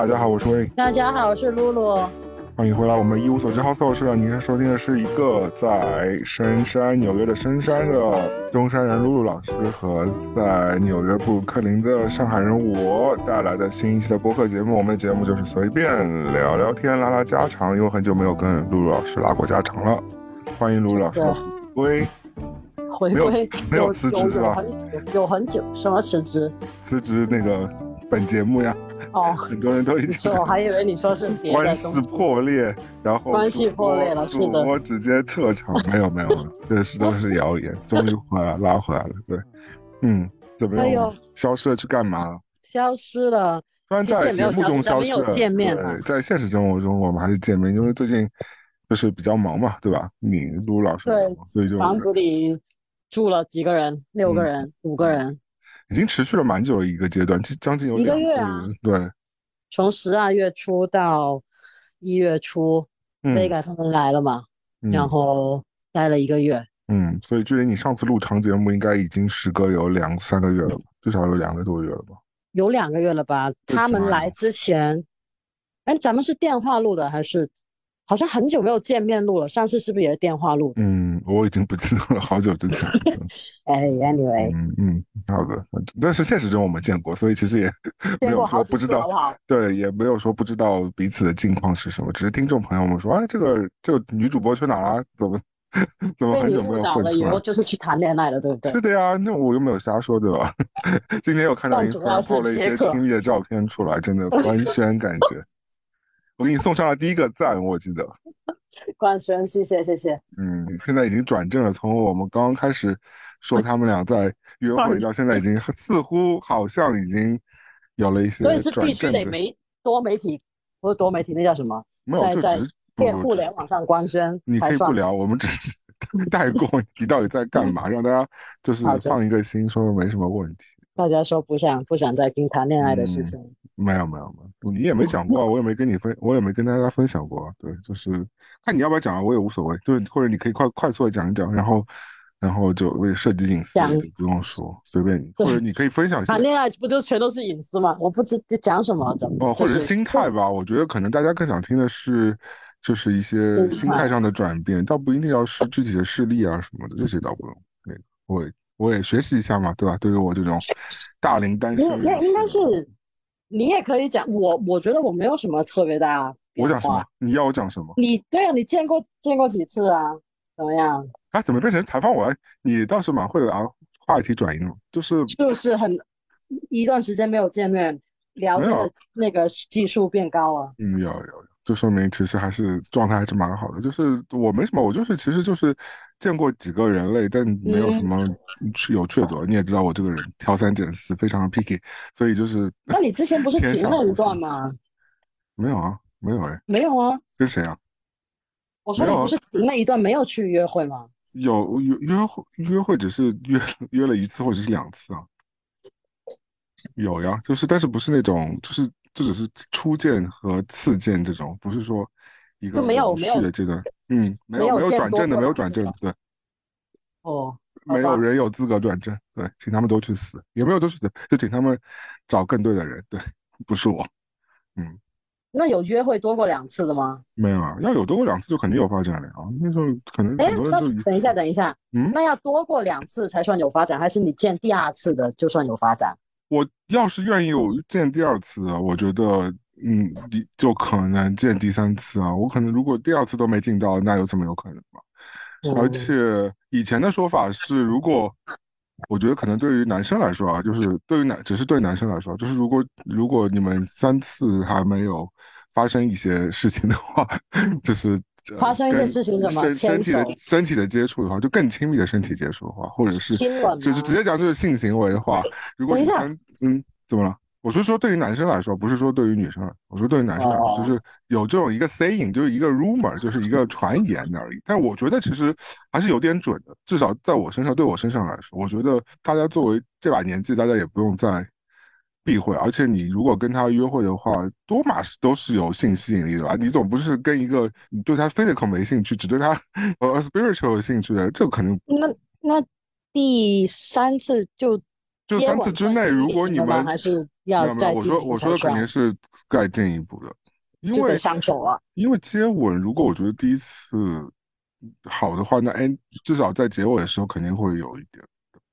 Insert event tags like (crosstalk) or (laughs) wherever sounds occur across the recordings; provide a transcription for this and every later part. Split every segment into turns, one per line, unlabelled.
大家好，我是魏。
大家好，我是露露。
欢迎回来，我们一无所知好所事。您现在收听的是一个在深山纽约的深山的中山人露露老师和在纽约布鲁克林的上海人我带来的新一期的播客节目。我们的节目就是随便聊聊天、拉拉家常，因为很久没有跟露露老师拉过家常了。欢迎露露老师
回
归，回归没有辞职是吧？
有很久，什么辞职？
辞职那个本节目呀。
哦，
很多人都已经，
我还以为你说是别
的 (laughs) 关系破裂，然后
关系破裂了，是的，
我直接撤场，(laughs) 没有没有，这是都是谣言，(laughs) 终于回来拉回来了，对，嗯，怎么样？消失了去干嘛了？
消失了，
虽然在节目中消失
了，见面
对，在现实生活中我们还是见面，因为最近就是比较忙嘛，对吧？你卢老师
对，
所以就
房子里住了几个人，六个人，五个人。
已经持续了蛮久的一个阶段，将近有
两个月啊。
对，
从十二月初到一月初，贝盖他们来了嘛，然后待了一个月。
嗯，所以距离你上次录长节目应该已经时隔有两三个月了吧？至少有两个多月了吧？
有两个月了吧？他们来之前，哎，咱们是电话录的还是？好像很久没有见面录了，上次是不是也是电话录？
嗯，我已经不记得了，好久之前。(laughs)
哎，anyway，
嗯嗯，好的，但是现实中我们见过，所以其实也 (laughs) 没有说不知道，对，也没有说不知道彼此的近况是什么，只是听众朋友们说，哎，这个这个女主播去哪了？怎么怎么很久没有混出
来？就是去谈恋爱了，对不对？
是的呀，那我又没有瞎说，对吧？(laughs) 今天又看到你发了一些亲密的照片出来，真的官宣感觉。我给你送上了第一个赞，我记得。(laughs)
冠轩，谢谢谢谢。
嗯，现在已经转正了。从我们刚刚开始说他们俩在约会，到现在已经似乎好像已经有了一些。
所以是必须得媒多媒体，不是多媒体，那叫什么？
没有，就只
在互联网上官宣。
你可以不聊，我们只是带过你到底在干嘛，让大家就是放一个心，说没什么问题。
大家说不想不想再听谈恋爱的事情。
没有没有没有，你也没讲过，我也没跟你分，我也没跟大家分享过。对，就是看你要不要讲啊，我也无所谓。对，或者你可以快快速的讲一讲，然后然后就为涉及隐私，就不用说，随便你。或者你可以分享一下。
谈恋爱不就全都是隐私吗？我不知讲什么怎么。
哦，或者是心态吧，我觉得可能大家更想听的是，就是一些心态上的转变，倒不一定要是具体的事例啊什么的，这些倒不用。那个，我我也学习一下嘛，对吧？对于我这种大龄单身，
应应该是。你也可以讲我，我觉得我没有什么特别大。
我讲什么？你要我讲什么？
你对啊，你见过见过几次啊？怎么样？
啊，怎么变成采访我？你倒是蛮会啊，话题转移了，就是
就是很一段时间没有见面，聊天的那个技术变高了。
嗯，有有有。就说明其实还是状态还是蛮好的，就是我没什么，我就是其实就是见过几个人类，但没有什么有确凿。你也知道我这个人挑三拣四，非常的 picky，所以就是。(laughs)
那你之前不是停了一段吗？
没有啊，没有哎。
没有啊？
跟谁啊？
我说你不是停了一段没有去约会吗？
有约约会约会只是约约了一次或者是两次啊。有呀，就是但是不是那种就是。这只是初见和次见这种，不是说一个
没有
没有的阶段，嗯，没有没有转正的，没有转正，对，
哦，
没有人有资格转正，对，请他们都去死，有没有都去死，就请他们找更对的人，对，不是我，嗯，
那有约会多过两次的吗？
没有啊，要有多过两次就肯定有发展了啊，那时候可能很多人就
等一下等一下，嗯，那要多过两次才算有发展，还是你见第二次的就算有发展？
我要是愿意有见第二次，我觉得，嗯，你就可能见第三次啊。我可能如果第二次都没进到，那有这么有可能吗？而且以前的说法是，如果我觉得可能对于男生来说啊，就是对于男，只是对男生来说，就是如果如果你们三次还没有发生一些事情的话，(laughs) 就是。
发生一些事情，什么
身身体的身体的接触的话，就更亲密的身体接触的话，或者是就是直接讲就是性行为的话，如果你嗯，怎么了？我是说对于男生来说，不是说对于女生。我说对于男生来说，就是有这种一个 saying，就是一个 rumor，就是一个传言而已。但我觉得其实还是有点准的，至少在我身上，对我身上来说，我觉得大家作为这把年纪，大家也不用再。避讳，而且你如果跟他约会的话，多码是都是有性吸引力的吧？你总不是跟一个你对他 physical 没兴趣，只对他 (laughs) 呃 spiritual 有兴趣的，这肯定。
那那第三次就
就三次之内，如果你们
还是要再
我说我说的肯定是再进一步的，因为
上手了。
因为接吻，如果我觉得第一次好的话，那哎，至少在结尾的时候肯定会有一点。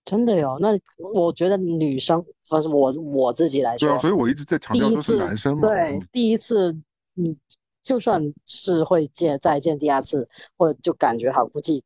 真的哟，那我觉得女生，反正我我自己来说，
对啊，所以我一直在强调说是男生
嘛。对，第一次你就算是会见再见第二次，或者就感觉好，估计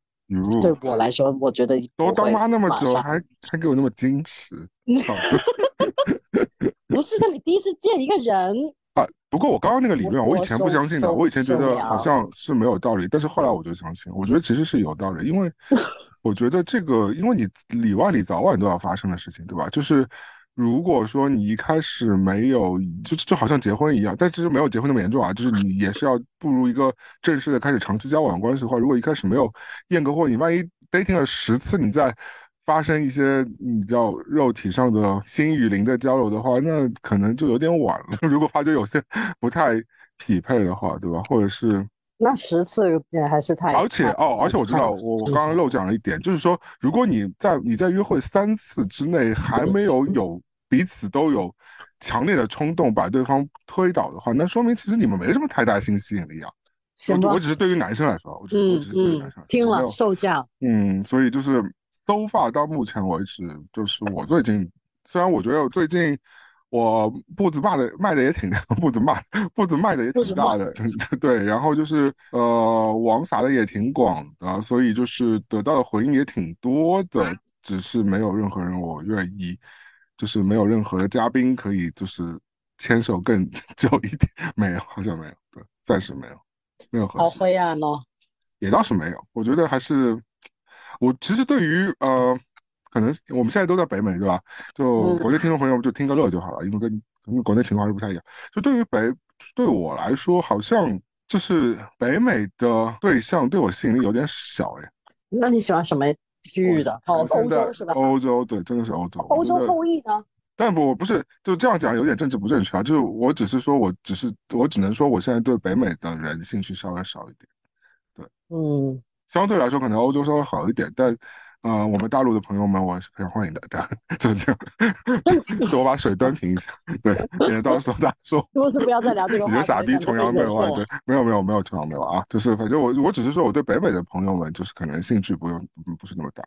对我来说，我觉得
都当妈那么久，还还给我那么矜持。(laughs)
不是，跟你第一次见一个人
啊？不过我刚刚那个理论，我以前不相信的，我以前觉得好像是没有道理，但是后来我就相信，我觉得其实是有道理，因为。(laughs) 我觉得这个，因为你里外里早晚都要发生的事情，对吧？就是如果说你一开始没有，就就好像结婚一样，但其实没有结婚那么严重啊。就是你也是要步入一个正式的开始长期交往关系的话，如果一开始没有验个货，你万一 dating 了十次，你再发生一些你知道肉体上的心与灵的交流的话，那可能就有点晚了。(laughs) 如果发觉有些不太匹配的话，对吧？或者是。
那十次也还是太……
而且哦，而且我知道，我我刚刚漏讲了一点，就是说，如果你在你在约会三次之内还没有有彼此都有强烈的冲动把对方推倒的话，那说明其实你们没什么太大性吸引力啊。我我只是对于男生来说，我只我只是对于男生
听了受教。
嗯，所以就是都发到目前为止，就是我最近，虽然我觉得我最近。我步子卖的卖的也挺步子卖步子迈的也挺大的，(laughs) 对，然后就是呃网撒的也挺广的，所以就是得到的回应也挺多的，只是没有任何人我愿意，就是没有任何的嘉宾可以就是牵手更 (laughs) 久一点，没有，好像没有，对，暂时没有，没有。
好灰暗哦。
也倒是没有，我觉得还是我其实对于呃。可能我们现在都在北美，对吧？就国内听众朋友就听个乐就好了，因为跟跟国内情况是不太一样。就对于北对我来说，好像就是北美的对象对我吸引力有点小哎。
那你喜欢什么区域的？哦，欧洲是吧？
欧洲对，真的是欧洲。
欧洲后裔呢？
但不我不是，就这样讲有点政治不正确啊。就是我只是说，我只是我只能说，我现在对北美的人兴趣稍微少一点。对，
嗯，
相对来说可能欧洲稍微好一点，但。呃，我们大陆的朋友们，我是非常欢迎的，对，就这样。就我把水端平一下，对，免得到时候大家说，
是不要再聊这个。
你是傻逼崇洋媚外，对，没有没有没有崇洋媚外啊，就是反正我我只是说我对北美的朋友们，就是可能兴趣不用不是那么大。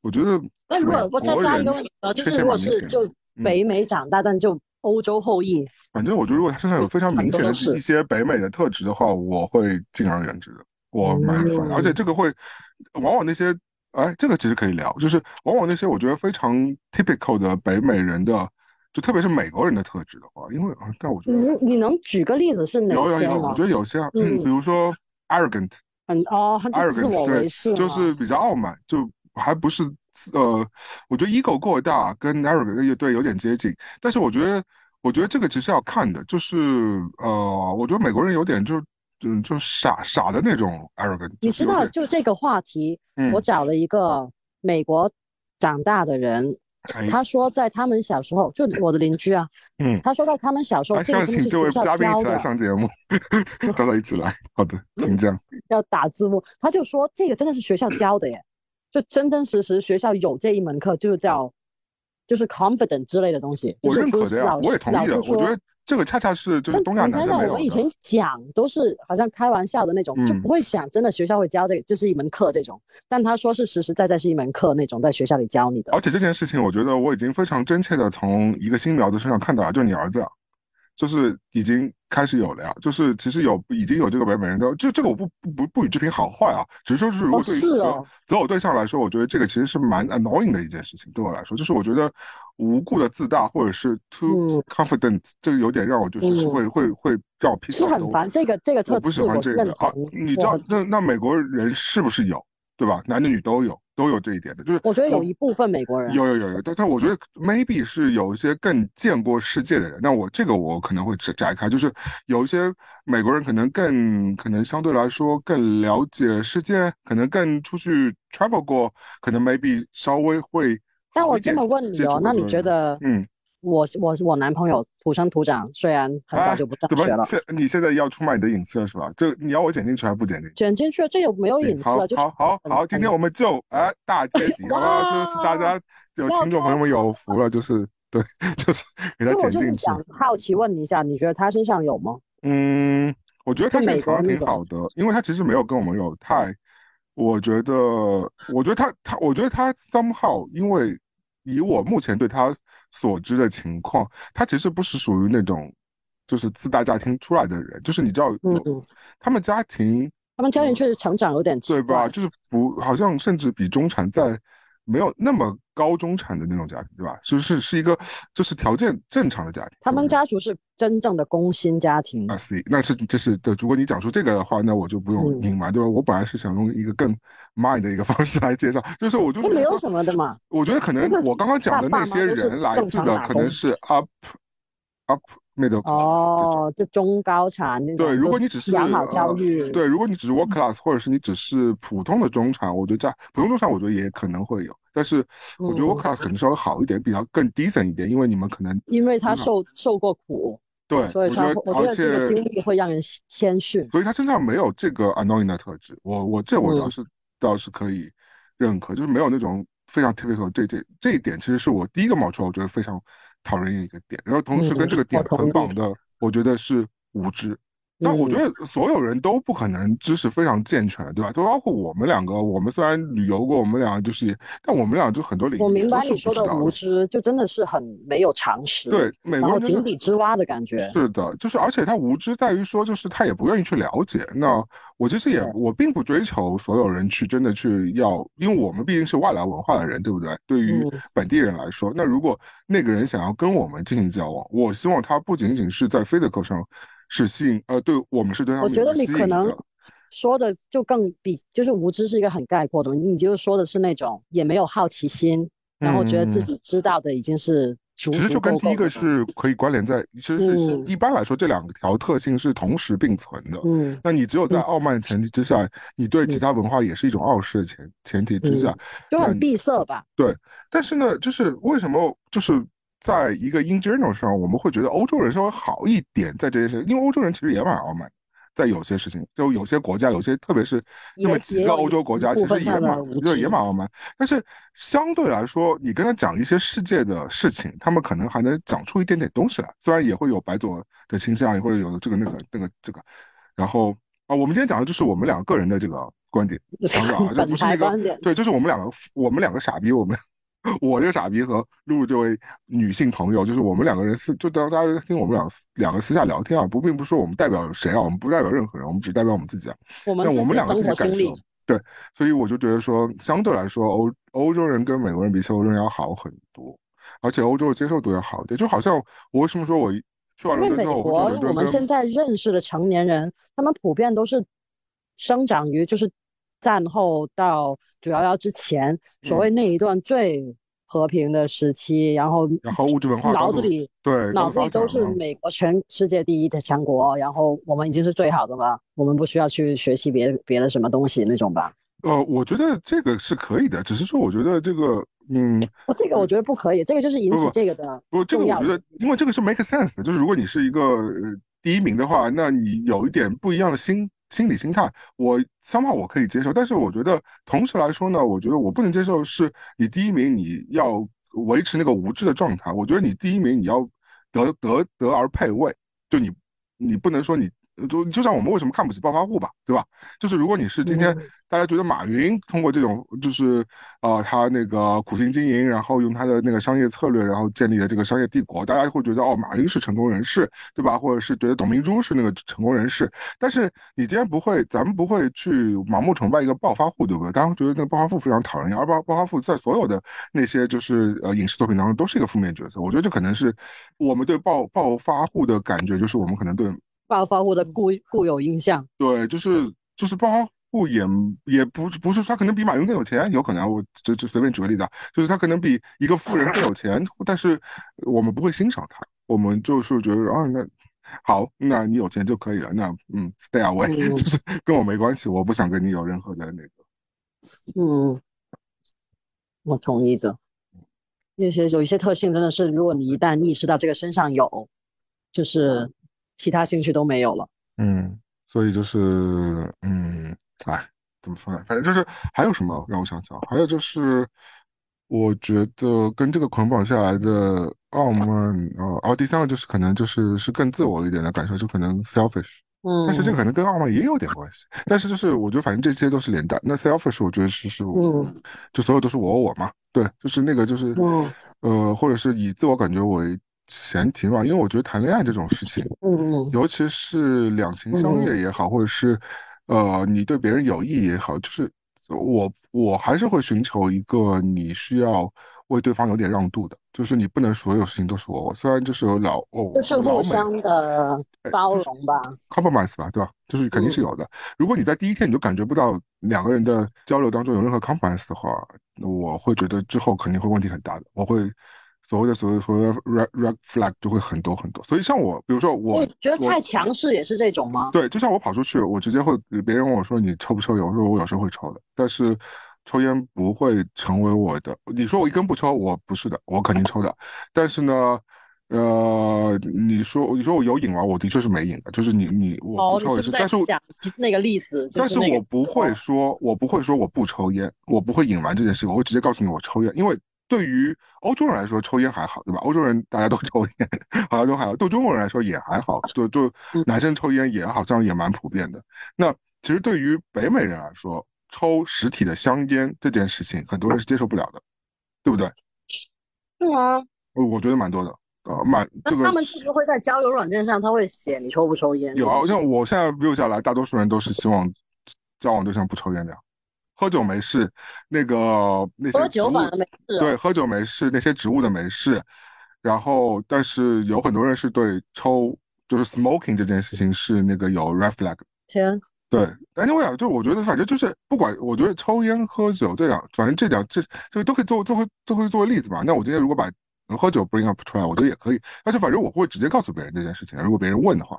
我觉得，
那如果我再加一个问题，就是如果是就北美长大，但就欧洲后裔，
反正我觉得如果他身上有非常明显的一些北美的特质的话，我会敬而远之的，我蛮烦，而且这个会往往那些。哎，这个其实可以聊，就是往往那些我觉得非常 typical 的北美人的，就特别是美国人的特质的话，因为啊，但我觉得
你你能举个例子是哪些
有有有，我觉得有些，嗯，比如说 arrogant，
很哦，很自我为是，
就是比较傲慢，就还不是呃，我觉得 ego 过大跟 arrogant 也对有点接近，但是我觉得我觉得这个其实要看的，就是呃，我觉得美国人有点就。嗯，就傻傻的那种 arrogant。
你知道，就这个话题，我找了一个美国长大的人，他说在他们小时候，就我的邻居啊，嗯，他说到他们小时候，这个
请这位嘉宾一起来上节目，大家一起来，好的，请讲。(laughs)
要打字幕，他就说这个真的是学校教的耶，就真真实实学校有这一门课，就是叫就是 confident 之类的东西。
我认可的呀，我也同意的，我觉得。这个恰恰是就是东亚男生没有
我以前讲都是好像开玩笑的那种，就不会想真的学校会教这个，这是一门课这种。但他说是实实在在是一门课那种，在学校里教你的。
而且这件事情，我觉得我已经非常真切的从一个新苗子身上看到了，就是你儿子。就是已经开始有了呀，就是其实有已经有这个北美人的，就这个我不不不不予置评好坏啊，只是说是如果对于择择偶对象来说，我觉得这个其实是蛮 annoying 的一件事情，对我来说，就是我觉得无故的自大或者是 too confident，这个有点让我就是会会会让我脾气
很烦，这个这个特
我不喜欢这个。啊，你知道那那美国人是不是有？对吧？男的女都有，都有这一点的，就是
我觉得有一部分美国人
有有有有，但但我觉得 maybe 是有一些更见过世界的人。那我这个我可能会展展开，就是有一些美国人可能更可能相对来说更了解世界，可能更出去 travel 过，可能 maybe 稍微会。
但我这么问你哦，那你觉得嗯？我我我男朋友土生土长，虽然很早就不上学了。
现你现在要出卖你的隐私了是吧？这你要我剪进去还不剪进去？
剪进去了，这有没有隐私了？
好好好，今天我们就哎大揭底，好吧？就是大家有听众朋友们有福了，就是对，(laughs) 就是给他剪进去。
想好奇问你一下，你觉得他身上有吗？
嗯，我觉得他现在挺好的，因为他其实没有跟我们有太，我觉得，我觉得他他，我觉得他 somehow，因为以我目前对他所知的情况，他其实不是属于那种就是自大家庭出来的人，就是你知道，嗯嗯，他们家庭，
他们家庭确实成长有点
对吧？就是不，好像甚至比中产在。没有那么高中产的那种家庭，对吧？就是是一个，就是条件正常的家庭。
他们家族是真正的工薪家庭。
啊，C，那是这是对。如果你讲出这个的话，那我就不用隐瞒，对吧？我本来是想用一个更 mind 的一个方式来介绍，就是我就是
没有什么的嘛。
我觉得可能我刚刚讲的那些人来自的可能是 up up。Middle class
哦，就中高产那
种。对，如果你只是
养好教育，
对，如果你只是 work class，或者是你只是普通的中产，我觉得在普通中产，我觉得也可能会有。但是我觉得 work class 可能稍微好一点，比较更 decent 一点，因为你们可能
因为他受受过苦，
对，
所以他我觉得这个经历会让人谦逊。
所以他身上没有这个 annoying 的特质，我我这我倒是倒是可以认可，就是没有那种非常 typical 这这这一点，其实是我第一个冒出来，我觉得非常。讨人厌一个点，然后同时跟这个点捆绑的，我觉得是无知。但我觉得所有人都不可能知识非常健全，对吧？就包括我们两个，我们虽然旅游过，我们俩就是，但我们俩就很多领域
我明白你说的无知，就真的是很没有常识，
对，然后
井底之蛙的感觉。
是的，就是而且他无知在于说，就是他也不愿意去了解。那我其实也我并不追求所有人去真的去要，因为我们毕竟是外来文化的人，对不对？对于本地人来说，那如果那个人想要跟我们进行交往，我希望他不仅仅是在 physical 上。是吸引呃，对我们是对他
我觉得你可能说的就更比就是无知是一个很概括的，你就是说的是那种也没有好奇心，然后觉得自己知道的已经是
其实就跟第一个是可以关联在，其实是一般来说这两条特性是同时并存的。嗯，那你只有在傲慢前提之下，你对其他文化也是一种傲视的前前提之下，
就很闭塞吧？
对，但是呢，就是为什么就是。在一个 in general 上，我们会觉得欧洲人稍微好一点，在这些事，因为欧洲人其实也蛮傲慢，在有些事情，就有些国家，有些特别是那么几个欧洲国家，其实也蛮，对，也蛮傲慢。但是相对来说，你跟他讲一些世界的事情，他们可能还能讲出一点点东西来，虽然也会有白左的倾向，也会有这个那个那个这个。然后啊，我们今天讲的就是我们两个个人的这个观点想法啊，(laughs) 这不是那个对，就是我们两个我们两个傻逼，我们。(laughs) 我这个傻逼和露露这位女性朋友，就是我们两个人私，就当大家听我们两两个私下聊天啊，不，并不是说我们代表谁啊，我们不代表任何人，我们只代表我们自己啊。
我们
我们两个
自
己感受，对，所以我就觉得说，相对来说，欧欧洲人跟美国人比，欧洲人要好很多，而且欧洲的接受度要好一点。就好像我为什么说我去完了之后，
我们现在认识的成年人，他们普遍都是生长于就是。战后到九幺幺之前，所谓那一段最和平的时期，然后
然后物质文化
脑子里
对
脑子里都是美国全世界第一的强国，然后我们已经是最好的了，我们不需要去学习别别的什么东西那种吧？
呃，我觉得这个是可以的，只是说我觉得这个嗯，
这个我觉得不可以，这个就是引起这个的
不，这个我觉得因为这个是 make sense 的，就是如果你是一个呃第一名的话，那你有一点不一样的心。心理心态，我三号我可以接受，但是我觉得同时来说呢，我觉得我不能接受是你第一名你要维持那个无知的状态，我觉得你第一名你要得得得而配位，就你你不能说你。就就像我们为什么看不起暴发户吧，对吧？就是如果你是今天大家觉得马云通过这种，就是呃他那个苦心经营，然后用他的那个商业策略，然后建立了这个商业帝国，大家会觉得哦，马云是成功人士，对吧？或者是觉得董明珠是那个成功人士。但是你今天不会，咱们不会去盲目崇拜一个暴发户，对不对？大家会觉得那个暴发户非常讨人厌，而暴暴发户在所有的那些就是呃影视作品当中都是一个负面角色。我觉得这可能是我们对暴暴发户的感觉，就是我们可能对。
暴发户的固固有印象，
对，就是就是暴发户也也不不是他可能比马云更有钱，有可能我就就随便举个例子啊，就是他可能比一个富人更有钱，(laughs) 但是我们不会欣赏他，我们就是觉得啊，那好，那你有钱就可以了，那嗯，stay away，(laughs) 就是跟我没关系，我不想跟你有任何的那个，
嗯，我同意的，那些有一些特性真的是，如果你一旦意识到这个身上有，就是。其他兴趣都没有了，
嗯，所以就是，嗯，哎，怎么说呢？反正就是还有什么让我想想，还有就是，我觉得跟这个捆绑下来的傲慢，呃，然后第三个就是可能就是是更自我一点的感受，就可能 selfish。
嗯，
但是这个可能跟傲慢也有点关系。但是就是我觉得反正这些都是连带。那 selfish 我觉得是是，嗯，就所有都是我我嘛，对，就是那个就是，呃，或者是以自我感觉为前提嘛。因为我觉得谈恋爱这种事情，
嗯嗯，
尤其是两情相悦也好，或者是呃你对别人有益也好，就是我我还是会寻求一个你需要。为对方有点让渡的，就是你不能所有事情都是我。虽然就是有老哦，
就是互相的包容吧
，compromise 吧，对吧？就是肯定是有的。如果你在第一天你就感觉不到两个人的交流当中有任何 compromise 的话，我会觉得之后肯定会问题很大的。我会所谓的所谓所谓的 red red flag 就会很多很多。所以像我，比如说我，
觉得太强势也是这种吗？
对，就像我跑出去，我直接会别人问我说你抽不抽烟？我说我有时候会抽的，但是。抽烟不会成为我的。你说我一根不抽，我不是的，我肯定抽的。但是呢，呃，你说你说我有瘾吗？我的确是没瘾的。就是你你我不抽也
是，
但是
那个例子，
但是我不会说，我不会说我不抽烟，我不会隐瞒这件事，我会直接告诉你我抽烟。因为对于欧洲人来说，抽烟还好，对吧？欧洲人大家都 (laughs) 抽烟，好像都还好。对中国人来说也还好，就就男生抽烟也好像也蛮普遍的。那其实对于北美人来说，抽实体的香烟这件事情，很多人是接受不了的，对不对？
是吗？
我觉得蛮多的，呃，蛮这个。
他们是不是会在交友软件上，他会写你抽不抽烟？
有啊，像我现在 view 下来，大多数人都是希望交往对象不抽烟的呀。喝酒没事，那个那些
喝酒反而没事。
对，喝酒没事，那些植物的没事。然后，但是有很多人是对抽就是 smoking 这件事情是那个有 red flag。
天。
对，但是我想，就我觉得，反正就是不管，我觉得抽烟喝酒这两，反正这两这这个都可以做，都会都可以作为例子嘛。那我今天如果把喝酒 bring up 出来，我觉得也可以。但是反正我会直接告诉别人这件事情。如果别人问的话，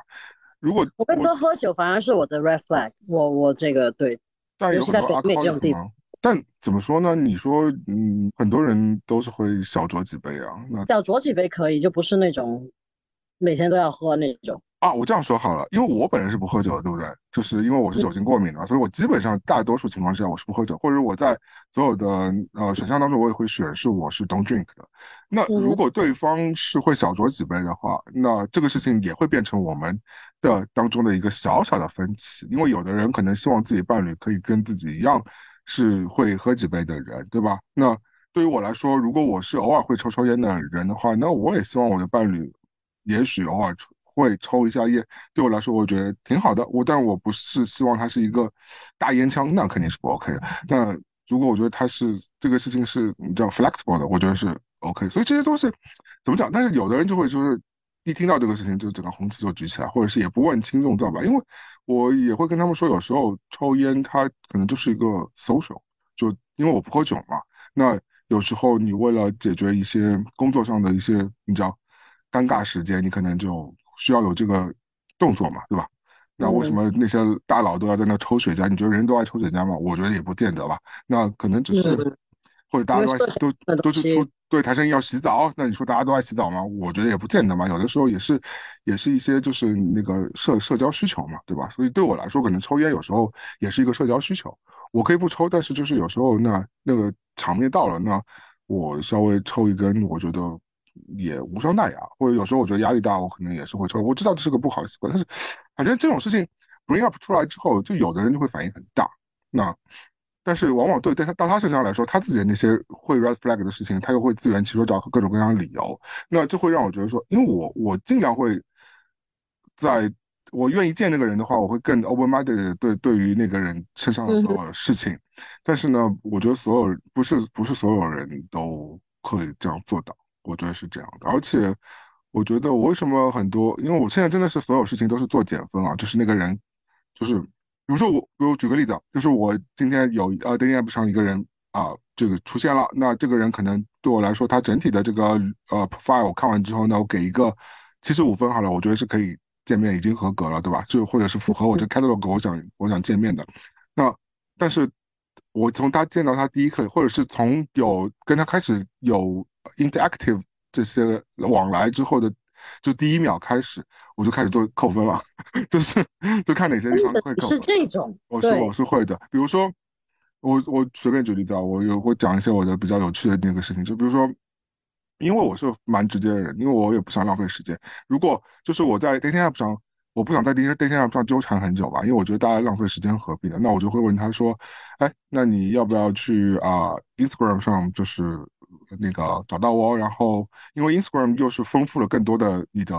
如果
我跟你说，喝酒反而是我的 red flag。我我这个对，
但有很多阿
美这种地方。
但怎么说呢？你说，嗯，很多人都是会小酌几杯啊。那
小酌几杯可以，就不是那种每天都要喝那种。
啊，我这样说好了，因为我本人是不喝酒的，对不对？就是因为我是酒精过敏的，所以我基本上大多数情况下我是不喝酒，或者我在所有的呃选项当中我也会选是我是 don't drink 的。那如果对方是会小酌几杯的话，那这个事情也会变成我们的当中的一个小小的分歧，因为有的人可能希望自己伴侣可以跟自己一样是会喝几杯的人，对吧？那对于我来说，如果我是偶尔会抽抽烟的人的话，那我也希望我的伴侣也许偶尔抽。会抽一下烟，对我来说我觉得挺好的。我但我不是希望他是一个大烟枪，那肯定是不 OK 的。那如果我觉得他是这个事情是你知道 flexible 的，我觉得是 OK。所以这些都是怎么讲？但是有的人就会就是一听到这个事情就整个红旗就举起来，或者是也不问轻重知道吧。因为我也会跟他们说，有时候抽烟它可能就是一个 social，就因为我不喝酒嘛。那有时候你为了解决一些工作上的一些你知道尴尬时间，你可能就。需要有这个动作嘛，对吧？那为什么那些大佬都要在那抽雪茄？你觉得人都爱抽雪茄吗？我觉得也不见得吧。那可能只是，或者大家都爱都都是出对谈生意要洗澡。那你说大家都爱洗澡吗？我觉得也不见得嘛。有的时候也是，也是一些就是那个社社交需求嘛，对吧？所以对我来说，可能抽烟有时候也是一个社交需求。我可以不抽，但是就是有时候那那个场面到了，那我稍微抽一根，我觉得。也无伤大雅，或者有时候我觉得压力大，我可能也是会抽。我知道这是个不好的习惯，但是反正这种事情 bring up 出来之后，就有的人就会反应很大。那但是往往对对他到他身上来说，他自己的那些会 red flag 的事情，他又会自圆其说，找各种各样的理由。那就会让我觉得说，因为我我尽量会在我愿意见那个人的话，我会更 open minded 对对于那个人身上的所有事情。但是呢，我觉得所有不是不是所有人都可以这样做到。我觉得是这样的，而且我觉得我为什么很多，因为我现在真的是所有事情都是做减分啊，就是那个人，就是比如说我，比如举个例子，就是我今天有呃 d a app 上一个人啊，这个出现了，那这个人可能对我来说，他整体的这个呃 profile 看完之后呢，我给一个七十五分好了，我觉得是可以见面，已经合格了，对吧？就或者是符合我这 (laughs) catalog 我想我想见面的，那但是我从他见到他第一刻，或者是从有跟他开始有。Interactive 这些往来之后的，就第一秒开始，我就开始做扣分了，就是就看哪些地方会扣。
是这种，
我是我是会的。比如说，我我随便举例子啊，我有会讲一些我的比较有趣的那个事情，就比如说，因为我是蛮直接的人，因为我也不想浪费时间。如果就是我在 dating app 上，我不想在 dating dating app 上纠缠很久吧，因为我觉得大家浪费时间何必呢？那我就会问他说，哎，那你要不要去啊 Instagram 上就是那个找到我？然后因为 Instagram 又是丰富了更多的你的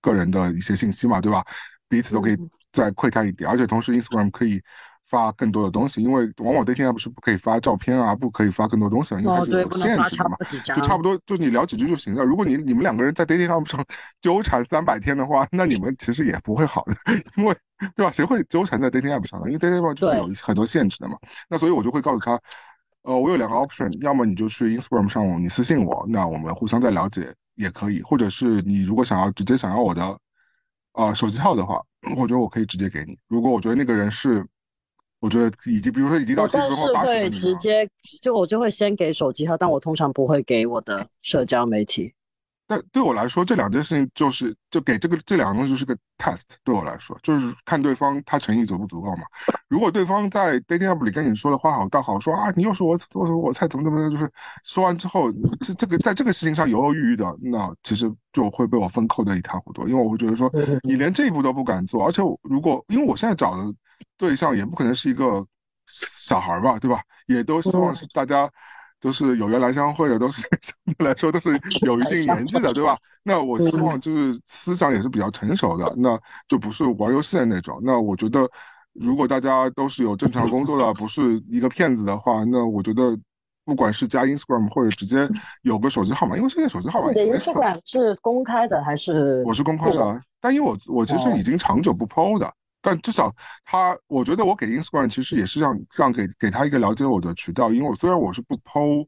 个人的一些信息嘛，对吧？彼此都可以再窥探一点，而且同时 Instagram 可以。发更多的东西，因为往往 dating app 是不可以发照片啊，不可以发更多东西，因为它是有限制的嘛，就差不多就你聊几句就行了。如果你你们两个人在 dating app 上纠缠三百天的话，那你们其实也不会好的，(laughs) 因为对吧？谁会纠缠在 dating app 上呢？因为 dating app 就是有很多限制的嘛。那所以我就会告诉他，呃，我有两个 option，要么你就去 Instagram 上你私信我，那我们互相再了解也可以；或者是你如果想要直接想要我的啊手机号的话，我觉得我可以直接给你。如果我觉得那个人是。我觉得已经，比如说已经到七十分或八十
会直接就我就会先给手机号，但我通常不会给我的社交媒体。
但对我来说，这两件事情就是就给这个这两个东西就是个 test。对我来说，就是看对方他诚意足不足够嘛。如果对方在 dating app 里跟你说的话好倒好，说啊你又说我我我菜怎么怎么样，就是说完之后，这这个在这个事情上犹犹豫豫的，那其实就会被我分扣的一塌糊涂。因为我会觉得说，你连这一步都不敢做，而且如果因为我现在找的。对象也不可能是一个小孩吧，对吧？也都希望是大家都是有缘来相会的，都是 (laughs) 相对来说都是有一定年纪的，对吧？那我希望就是思想也是比较成熟的，那就不是玩游戏的那种。那我觉得，如果大家都是有正常工作的，不是一个骗子的话，那我觉得不管是加 Instagram 或者直接有个手机号码，因为现在手机号码
你的 Instagram 是公开的还是？
我是公开的，但因为我我其实已经长久不 PO 的。但至少他，我觉得我给 Instagram 其实也是让让给给他一个了解我的渠道，因为我虽然我是不剖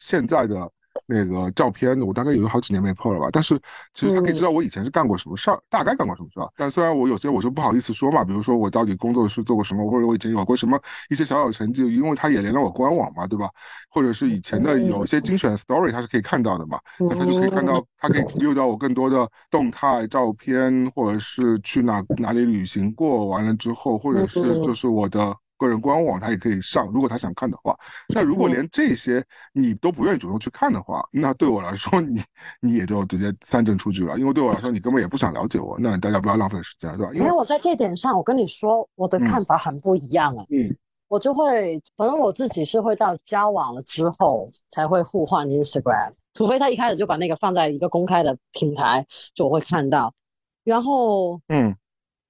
现在的。那个照片，我大概有好几年没破了吧。但是其实他可以知道我以前是干过什么事儿，大概干过什么事儿。但虽然我有些我就不好意思说嘛，比如说我到底工作是做过什么，或者我以前有过什么一些小小成绩，因为他也连了我官网嘛，对吧？或者是以前的有一些精选 story，他是可以看到的嘛。那他就可以看到，他可以溜到我更多的动态照片，或者是去哪哪里旅行过，完了之后，或者是就是我的。个人官网他也可以上，如果他想看的话。那如果连这些你都不愿意主动去看的话，那对我来说，你你也就直接三证出局了。因为对我来说，你根本也不想了解我。那大家不要浪费时间，是吧？
因为我在这点上，我跟你说，我的看法很不一样啊。嗯，我就会，反正我自己是会到交往了之后才会互换 Instagram，除非他一开始就把那个放在一个公开的平台，就我会看到。然后，
嗯。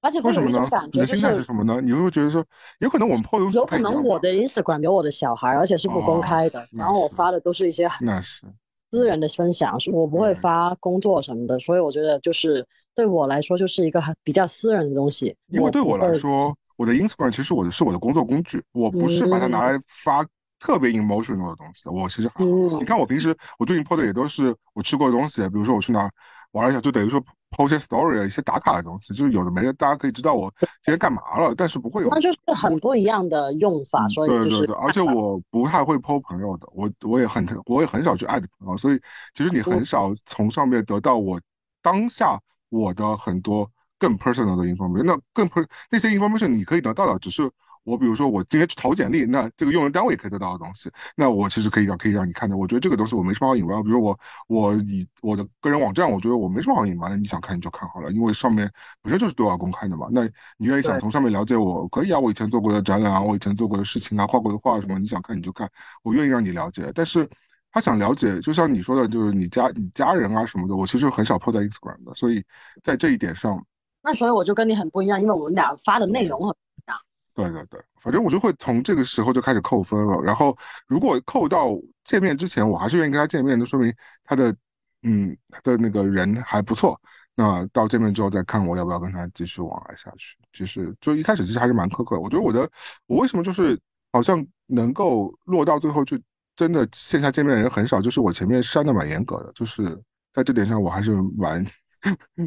而且
为什么呢？
你
的心态是什么呢？你会觉得说，有可能我们朋友
有可能我的 Instagram 有我的小孩，而且是不公开的，然后我发的都是一些
那是
私人的分享，是我不会发工作什么的，所以我觉得就是对我来说就是一个很比较私人的东西。
因为对我来说，我的 Instagram 其实我的是我的工作工具，我不是把它拿来发特别 emotional 的东西的。我其实还好，你看我平时我最近 po 的也都是我吃过的东西，比如说我去哪玩一下，就等于说。抛些 story 啊，一些打卡的东西，就是有的没的，大家可以知道我今天干嘛了，但是不会有。
那就是很不一样的用法，所以
对对对，而且我不太会抛朋友的，我我也很我也很少去艾特朋友，所以其实你很少从上面得到我当下我的很多更 personal 的 information。那更 per 那些 information 你可以得到的，只是。我比如说，我今天去投简历，那这个用人单位也可以得到的东西，那我其实可以让可以让你看的。我觉得这个东西我没什么好隐瞒。比如我我以我的个人网站，我觉得我没什么好隐瞒的。你想看你就看好了，因为上面本身就是对外公开的嘛。那你愿意想从上面了解我，可以啊。我以前做过的展览啊，我以前做过的事情啊，画过的画什么，你想看你就看，我愿意让你了解。但是他想了解，就像你说的，就是你家你家人啊什么的，我其实很少 po 在 Instagram 的。所以在这一点上，
那所以我就跟你很不一样，因为我们俩发的内容很不一样。
对对对，反正我就会从这个时候就开始扣分了。然后如果扣到见面之前，我还是愿意跟他见面，就说明他的嗯他的那个人还不错。那到见面之后再看我要不要跟他继续往来下去。其实就一开始其实还是蛮苛刻的。我觉得我的我为什么就是好像能够落到最后就真的线下见面的人很少，就是我前面删的蛮严格的，就是在这点上我还是蛮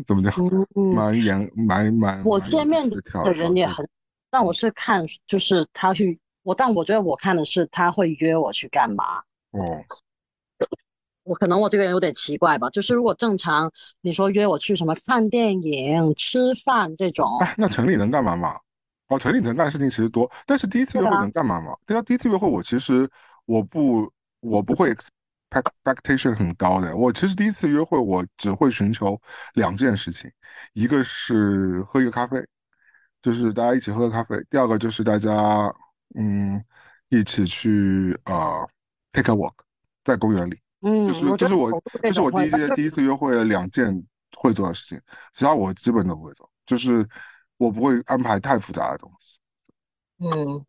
怎么讲，蛮严蛮蛮。
我见面的人也很。但我是看，就是他去我，但我觉得我看的是他会约我去干嘛。
哦，
我可能我这个人有点奇怪吧，就是如果正常你说约我去什么看电影、吃饭这种，
哎，那城里能干嘛嘛？哦，城里能干的事情其实多，但是第一次约会能干嘛嘛？对啊，第一次约会我其实我不我不会 expectation 很高的，我其实第一次约会我只会寻求两件事情，一个是喝一个咖啡，就是大家一起喝个咖啡；第二个就是大家嗯一起去呃 take a walk 在公园里。
嗯，
就是就是我这是我第一件第一次约会的两件会做的事情，其他我基本都不会做，就是我不会安排太复杂的东西。
嗯，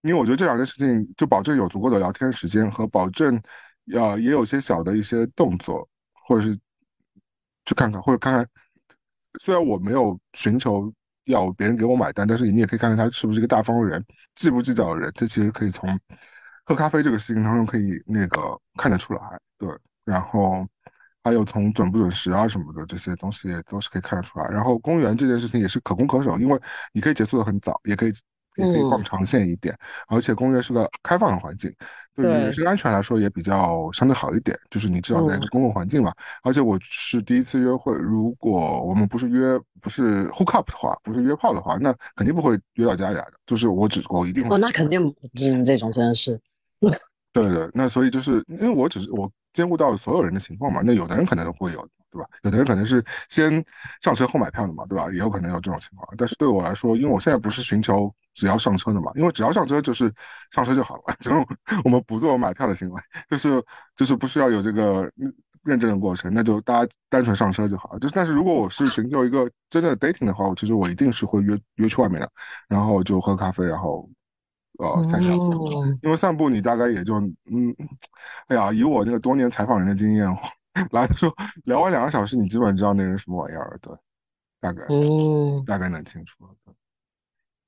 因为我觉得这两件事情就保证有足够的聊天时间和保证，要，也有些小的一些动作，或者是去看看或者看看，虽然我没有寻求要别人给我买单，但是你也可以看看他是不是一个大方的人，计不计较的人，这其实可以从。喝咖啡这个事情当中可以那个看得出来，对，然后还有从准不准时啊什么的这些东西也都是可以看得出来。然后公园这件事情也是可攻可守，因为你可以结束的很早，也可以也可以放长线一点，而且公园是个开放的环境，对于人身安全来说也比较相对好一点，就是你至少在一个公共环境嘛。而且我是第一次约会，如果我们不是约不是 hook up 的话，不是约炮的话，那肯定不会约到家里来的，就是我只我一定
哦，那肯定这这种真的是。
对对，那所以就是因为我只是我兼顾到所有人的情况嘛，那有的人可能会有，对吧？有的人可能是先上车后买票的嘛，对吧？也有可能有这种情况。但是对我来说，因为我现在不是寻求只要上车的嘛，因为只要上车就是上车就好了，(laughs) 这种我们不做买票的行为，就是就是不需要有这个认证的过程，那就大家单纯上车就好了。就但是如果我是寻求一个真正的 dating 的话，我其实我一定是会约约去外面的，然后就喝咖啡，然后。呃，散下因为散步你大概也就嗯，哎呀，以我那个多年采访人的经验来说，聊完两个小时，你基本知道那人什么玩意儿，对，大概，大概能清楚了。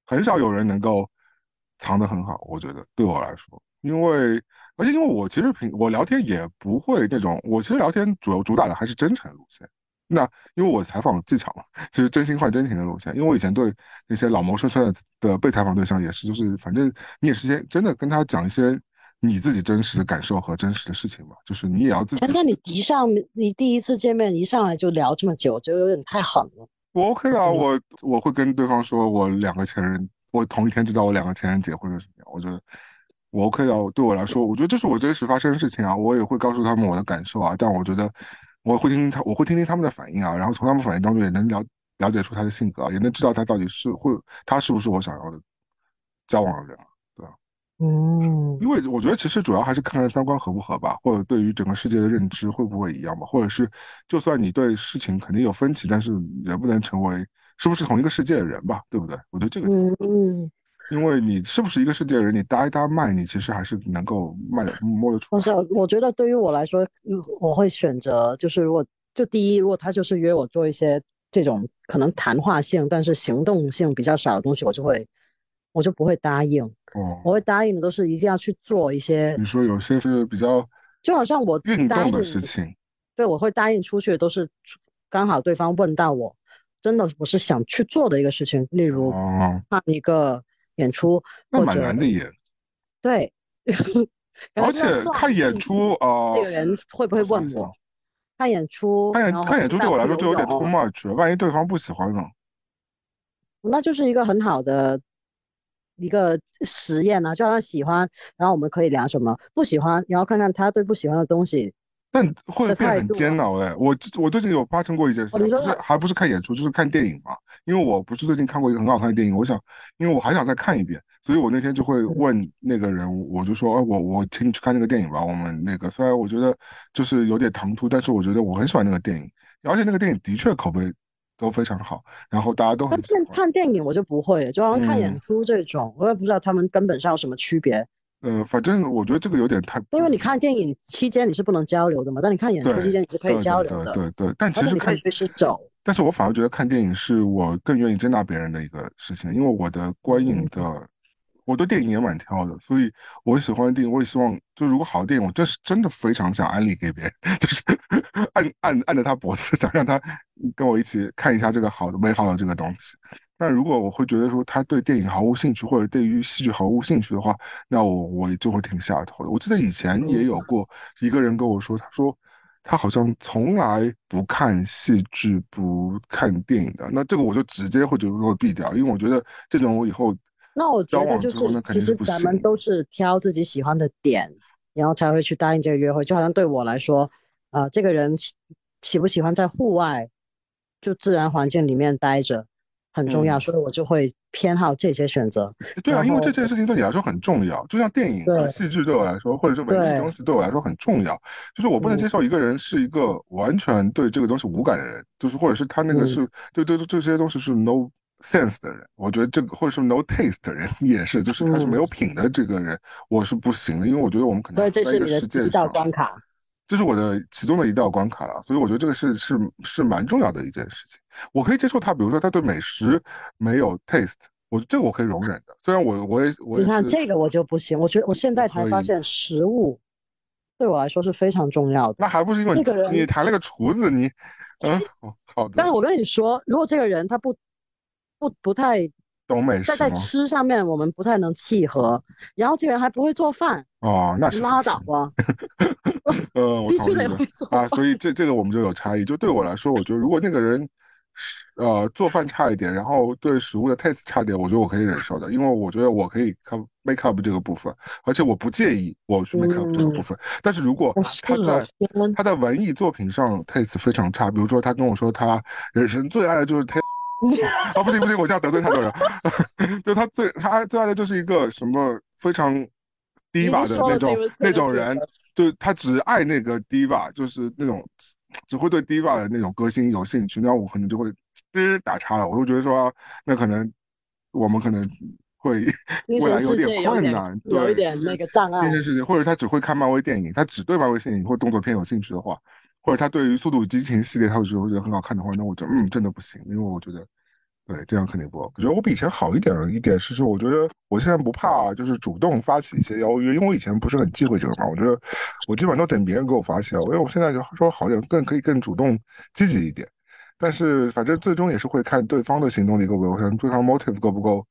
很少有人能够藏得很好，我觉得对我来说，因为而且因为我其实平我聊天也不会那种，我其实聊天主要主打的还是真诚路线。那因为我采访技巧嘛，就是真心换真情的路线。因为我以前对那些老谋深算的被采访对象也是，就是反正你也是先真的跟他讲一些你自己真实的感受和真实的事情嘛，就是你也要自己。
那你一上你第一次见面一上来就聊这么久，就有点太狠了。
我 OK 啊，我我会跟对方说我两个前任，我同一天知道我两个前任结婚的事情，我觉得我 OK 啊。对我来说，我觉得这是我真实发生的事情啊，我也会告诉他们我的感受啊，但我觉得。我会听听他，我会听听他们的反应啊，然后从他们反应当中也能了了解出他的性格，也能知道他到底是会他是不是我想要的交往的人啊，对吧？
嗯，
因为我觉得其实主要还是看看三观合不合吧，或者对于整个世界的认知会不会一样吧，或者是就算你对事情肯定有分歧，但是也不能成为是不是同一个世界的人吧，对不对？我觉得这个
嗯。
因为你是不是一个世界人，你搭一搭脉，你其实还是能够脉摸得出。
不是，我觉得对于我来说，我会选择就是，如果就第一，如果他就是约我做一些这种可能谈话性但是行动性比较少的东西，我就会我就不会答应。
哦，
我会答应的都是一定要去做一些。
你说有些是比较，
就好像我
运动的事情，
对，我会答应出去都是刚好对方问到我，真的我是想去做的一个事情，例如看一个。演出
那蛮难的演，
对，(laughs)
而且看演出啊，
这个人会不会问我？看演出，
看演看演出对我来说就有点 too much，万一对方不喜欢呢？(laughs)
那就是一个很好的一个实验啊，就他喜欢，然后我们可以聊什么；不喜欢，然后看看他对不喜欢的东西。
但会变很煎熬哎！我我最近有发生过一件事，就是还不是看演出，就是看电影嘛。因为我不是最近看过一个很好看的电影，我想，因为我还想再看一遍，所以我那天就会问那个人，我就说，哎，我我请你去看那个电影吧。我们那个虽然我觉得就是有点唐突，但是我觉得我很喜欢那个电影，而且那个电影的确口碑都非常好，然后大家都很。
看看电影我就不会，就好像看演出这种，我也不知道他们根本上有什么区别。
呃，反正我觉得这个有点太，
因为你看电影期间你是不能交流的嘛，但你看演出期间你是可以交流的，
对对。但其实看
随时走。
但是我反而觉得看电影是我更愿意接纳别人的一个事情，因为我的观影的，我对电影也蛮挑的，所以我喜欢电影，我也希望就如果好的电影，我这是真的非常想安利给别人，(laughs) 就是按按按着他脖子，想让他跟我一起看一下这个好的美好的这个东西。但如果我会觉得说他对电影毫无兴趣，或者对于戏剧毫无兴趣的话，那我我就会挺下头的。我记得以前也有过一个人跟我说，他说他好像从来不看戏剧、不看电影的。那这个我就直接会就会避掉，因为我觉得这种我以后
那我觉得就是其实咱们都是挑自己喜欢的点，然后才会去答应这个约会。就好像对我来说，啊，这个人喜不喜欢在户外就自然环境里面待着。很重要，所以我就会偏好这些选择。
对啊，因为这件事情对你来说很重要，就像电影和戏剧对我来说，或者是文艺东西对我来说很重要。就是我不能接受一个人是一个完全对这个东西无感的人，就是或者是他那个是对对这些东西是 no sense 的人。我觉得这个或者是 no taste 的人也是，就是他是没有品的这个人，我是不行的。因为我觉得我们可能在一个世界上。这是我的其中的一道关卡了，所以我觉得这个是是是蛮重要的一件事情。我可以接受他，比如说他对美食没有 taste，我这个我可以容忍的。虽然我我也我
你看这个我就不行，我觉得我现在才发现食物对我来说是非常重要的。
那还不是因为你谈了个厨子，你嗯好的。
但是我跟你说，如果这个人他不不不太。
懂美食
在在吃上面我们不太能契合，然后这个人还不会做饭
哦，那是
拉倒吧。
呃，(laughs)
必须得会做
啊，所以这这个我们就有差异。就对我来说，我觉得如果那个人呃做饭差一点，然后对食物的 taste 差点，我觉得我可以忍受的，因为我觉得我可以 make up 这个部分，而且我不介意我去 make up 这个部分。但是如果他在他在文艺作品上 taste 非常差，比如说他跟我说他人生最爱的就是 taste。啊 (laughs) 不行不行，我这样得罪太多人。(laughs) 就他最他最爱的就是一个什么非常 diva 的那种那种人，就他只爱那个 diva，，就是那种只会对 diva 的那种歌星有兴趣。那我可能就会吱打叉了，我就觉得说，那可能我们可能会未来有点困难，
有一点那个障碍。
那些事情，或者他只会看漫威电影，他只对漫威电影或动作片有兴趣的话。或者他对于《速度与激情》系列，他有时候觉得很好看的话，那我就嗯，真的不行，因为我觉得，对，这样肯定不。我觉得我比以前好一点了一点是，就我觉得我现在不怕，就是主动发起一些邀约，因为我以前不是很忌讳这个嘛。我觉得我基本上都等别人给我发起来，因为我现在就说好点，更可以更主动积极一点。但是反正最终也是会看对方的行动力够不够，看对方 motive 够不够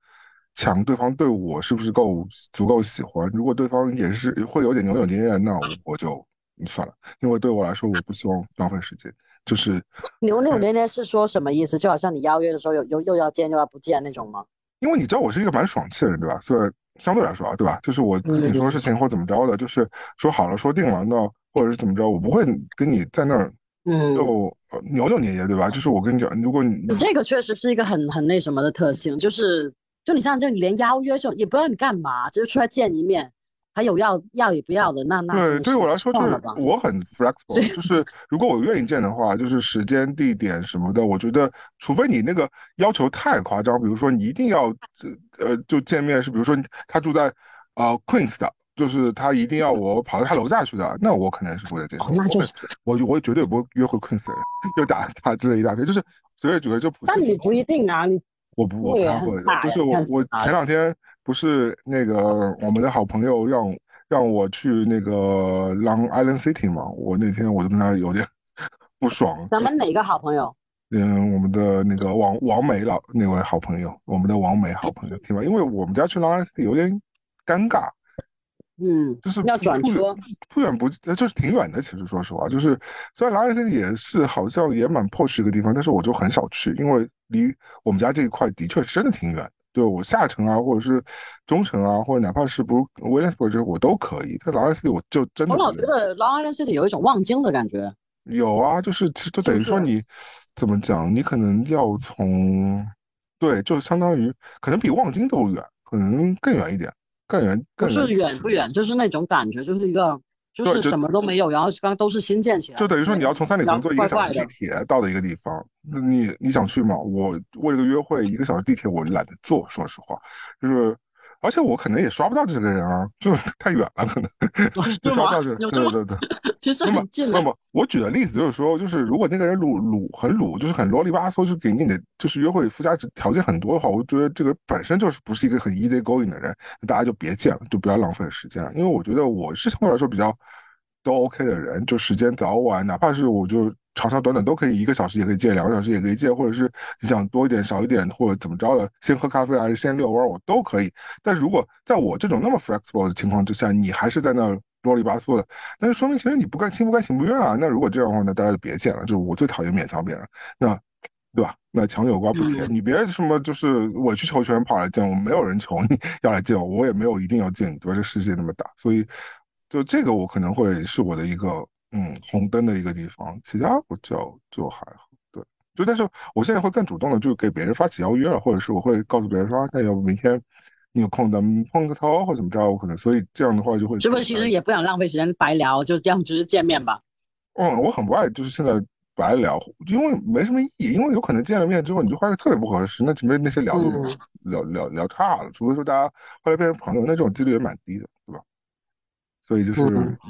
强，对方对我是不是够足够喜欢。如果对方也是会有点扭扭捏捏，那我就。算了，因为对我来说，我不希望浪费时间。就是
扭扭捏捏是说什么意思？就好像你邀约的时候，又又又要见又要不见那种吗？
因为你知道我是一个蛮爽气的人，对吧？所以相对来说啊，对吧？就是我跟你说事情或怎么着的，就是说好了说定了，那或者是怎么着，我不会跟你在那儿嗯就扭扭捏捏，对吧？就是我跟你讲，如果你
这个确实是一个很很那什么的特性，就是就你像这连邀约就也不知道你干嘛，就是出来见一面。还有要要与不要的，那那
对，对于我来说就是我很 (laughs) flexible，就是如果我愿意见的话，就是时间、地点什么的，我觉得除非你那个要求太夸张，比如说你一定要呃就见面是，比如说他住在呃 Queens 的，就是他一定要我跑到他楼下去的，那我可能是不会接受。
那就是
我我绝对不会约会 Queens 的人，(laughs) 又打他之类一大堆，就是随便举个就。
但你不一定啊，你。
我不，我不太会的。就是我，我前两天不是那个我们的好朋友让让我去那个 Long Island City 嘛，我那天我就跟他有点 (laughs) 不爽。
咱们哪个好朋友？
嗯，我们的那个王王梅老那位好朋友，我们的王梅好朋友，听吧，因为我们家去 Long Island City 有点尴尬。
嗯，
就是
要转车，
不远不近，就是挺远的。其实说实话，就是虽然 Long Island 也是好像也蛮 posh 一个地方，但是我就很少去，因为离我们家这一块的确是真的挺远。对我下城啊，或者是中城啊，或者哪怕是不 Williamsburg 这我都可以。但 Long Island 我就真的，
我老觉得 Long Island City 有一种望京的感觉。
有啊，就是其实就等于说你怎么讲，你可能要从对，就相当于可能比望京都远，可能更远一点。更远，
不是远不远，就是那种感觉，就是一个，就是什么都没有，然后刚刚都是新建起来，
就等于说你要从三里屯坐一个小时地铁到的一个地方，你你想去吗？我为了个约会，一个小时地铁我懒得坐，说实话，就是。而且我可能也刷不到这个人啊，就 (laughs) 太远了，可能 (laughs) 就刷不到这个。对对对，(laughs)
其实很近。
那么，我举的例子就是说，就是如果那个人鲁鲁很鲁，就是很啰里吧嗦，就给你的就是约会附加值条件很多的话，我觉得这个本身就是不是一个很 easy going 的人，大家就别见了，就不要浪费时间了。因为我觉得我是相对来说比较都 OK 的人，就时间早晚，哪怕是我就。长长短短都可以，一个小时也可以借，两个小时也可以借，或者是你想多一点少一点，或者怎么着的，先喝咖啡还是先遛弯，我都可以。但如果在我这种那么 flexible 的情况之下，你还是在那啰里吧嗦的，那就说明其实你不甘心不甘情不愿啊。那如果这样的话，那大家就别见了。就是我最讨厌勉强别人，那对吧？那强扭瓜不甜，你别什么就是委曲求全跑来见我，没有人求你 (laughs) 要来见我，我也没有一定要见你，对吧？这世界那么大，所以就这个我可能会是我的一个嗯红灯的一个地方，其他我就就还好。对，就但是我现在会更主动的，就给别人发起邀约了，或者是我会告诉别人说，那要不明天。你有空咱们碰个头或怎么着，我可能所以这样的话就会。
是不是其实也不想浪费时间白聊，就这样只是见面吧？
嗯，我很不爱就是现在白聊，因为没什么意义，因为有可能见了面之后你就发现特别不合适，那前面那些聊聊聊聊差了，除非说大家后来变成朋友，那这种几率也蛮低的？所以就是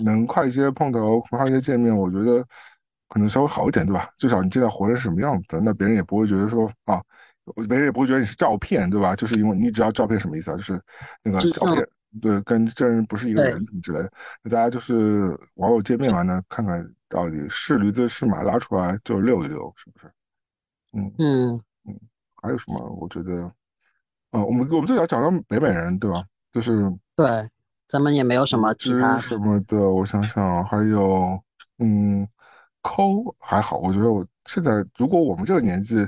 能快一些碰头，快一些见面，我觉得可能稍微好一点，对吧？至少你见到活人是什么样子的，那别人也不会觉得说啊。别人也不会觉得你是照片，对吧？就是因为你只要照片什么意思啊？就是那个照片，对，跟真人不是一个人什么之类的。那大家就是网友见面完呢，看看到底是驴子是马，拉出来就溜一溜，是不是？嗯嗯嗯。还有什么？我觉得，呃，我们我们最早讲到北美人，对吧？就是
对，咱们也没有什么其他
什么的。我想想，还有，嗯，抠还好。我觉得我现在，如果我们这个年纪。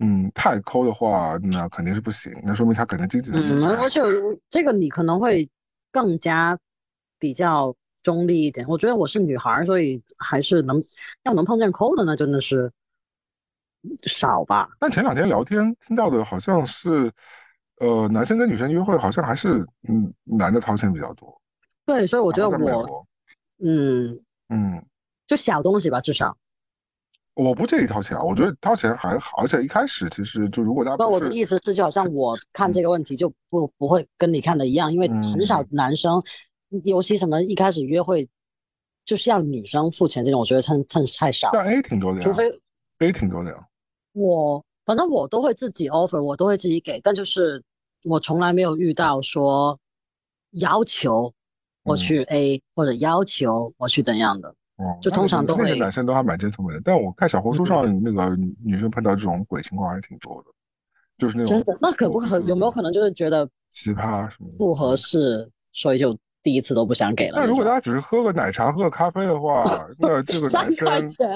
嗯，太抠的话，那肯定是不行。那说明他可能经济能支嗯。
而且这个你可能会更加比较中立一点。我觉得我是女孩，所以还是能要能碰见抠的，那真的是少吧。
但前两天聊天听到的好像是，呃，男生跟女生约会好像还是嗯男的掏钱比较多。
对，所以我觉得我，嗯嗯，就小东西吧，至少。
我不介意掏钱啊，我觉得掏钱还好，而且一开始其实就如果大家
不，我的意思是，就好像我看这个问题就不不会跟你看的一样，因为很少男生，尤其什么一开始约会就是要女生付钱这种，我觉得趁趁太少。
但 A 挺多的呀，
除非
A 挺多的呀。
我反正我都会自己 offer，我都会自己给，但就是我从来没有遇到说要求我去 A 或者要求我去怎样的。哦，就通常都会，
男生都还蛮真诚的，但我看小红书上那个女生碰到这种鬼情况还是挺多的，就是那种
真的，那可不可有没有可能就是觉得
奇葩什么
不合适，所以就第一次都不想给了。
那如果大家只是喝个奶茶、喝个咖啡的话，那这个男生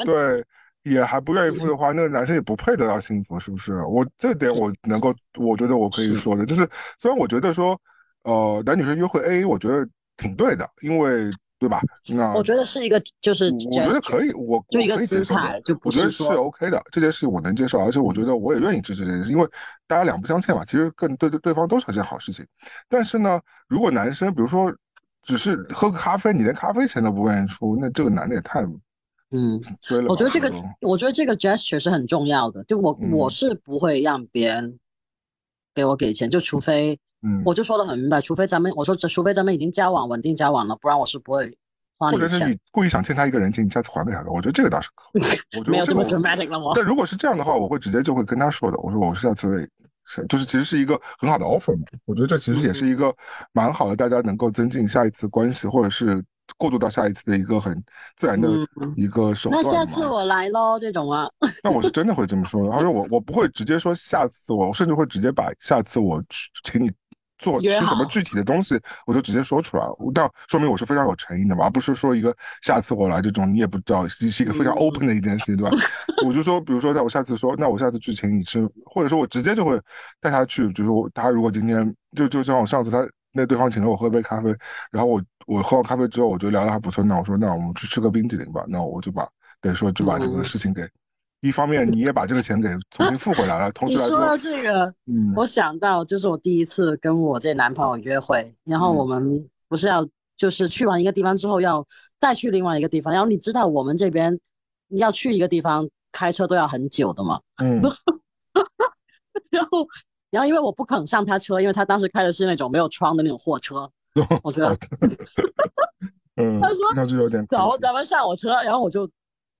对也还不愿意付的话，那个男生也不配得到幸福，是不是？我这点我能够，我觉得我可以说的，就是虽然我觉得说，呃，男女生约会 A A，我觉得挺对的，因为。对吧？那
我觉得是一个，就是
我觉得可以，我
就一个
姿
态，就
我觉得是 OK 的，这件事我能接受，而且我觉得我也愿意支持这件事，因为大家两不相欠嘛，其实更对对对方都是件好事情。但是呢，如果男生比如说只是喝个咖啡，你连咖啡钱都不愿意出，那这个男的也太
嗯，我觉得这个，我觉得这个 gesture 是很重要的。就我我是不会让别人给我给钱，就除非。嗯，我就说的很明白，除非咱们我说，除非咱们已经交往，稳定交往了，不然我是不会花
或者是你故意想欠他一个人情，你下次还给他的，我觉得这个倒是可以。(laughs) 我觉得
没有这么 dramatic 了吗？
但如果是这样的话，我会直接就会跟他说的，我说我下次会，就是其实是一个很好的 offer 嘛。我觉得这其实也是一个蛮好的，大家能够增进下一次关系，或者是过渡到下一次的一个很自然的一个手段。
那下次我来喽，这种啊。(laughs)
那我是真的会这么说的，而且我我不会直接说下次我，我甚至会直接把下次我请你。做吃什么具体的东西，我就直接说出来，那说明我是非常有诚意的嘛，而不是说一个下次我来这种你也不知道，是一个非常 open 的一件事情，对吧？(laughs) 我就说，比如说，那我下次说，那我下次去请你吃，或者说我直接就会带他去，就是我他如果今天就就像我上次他那对方请了我喝杯咖啡，然后我我喝完咖啡之后，我觉得聊得还不错，那我说那我们去吃个冰激凌吧，那我就把等于说就把这个事情给。一方面你也把这个钱给重新付回来了，同时来
说到这个，嗯，我想到就是我第一次跟我这男朋友约会，然后我们不是要就是去完一个地方之后要再去另外一个地方，然后你知道我们这边要去一个地方开车都要很久的嘛，嗯，(laughs) 然后然后因为我不肯上他车，因为他当时开的是那种没有窗的那种货车，(laughs) 我觉得，(laughs)
嗯，他说那就有点
走，咱们上我车，然后我就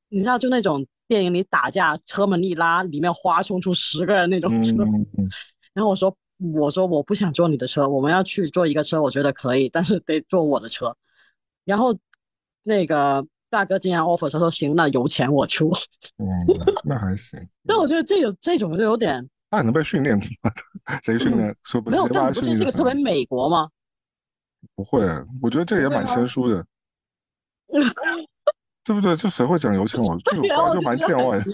你知道就那种。电影里打架，车门一拉，里面哗冲出十个人那种车。(laughs) 然后我说：“我说我不想坐你的车，我们要去坐一个车，我觉得可以，但是得坐我的车。”然后那个大哥竟然 offer 他说：“行，那油钱我出。”
嗯，那还行。
那我觉得这有这种就有点……
那能被训练吗？谁训练？说
没有，但不是这个特别美国吗？
不会，我觉得这也蛮生疏的。对不对？就谁会讲油钱？我就 (laughs) 是我就蛮见外的，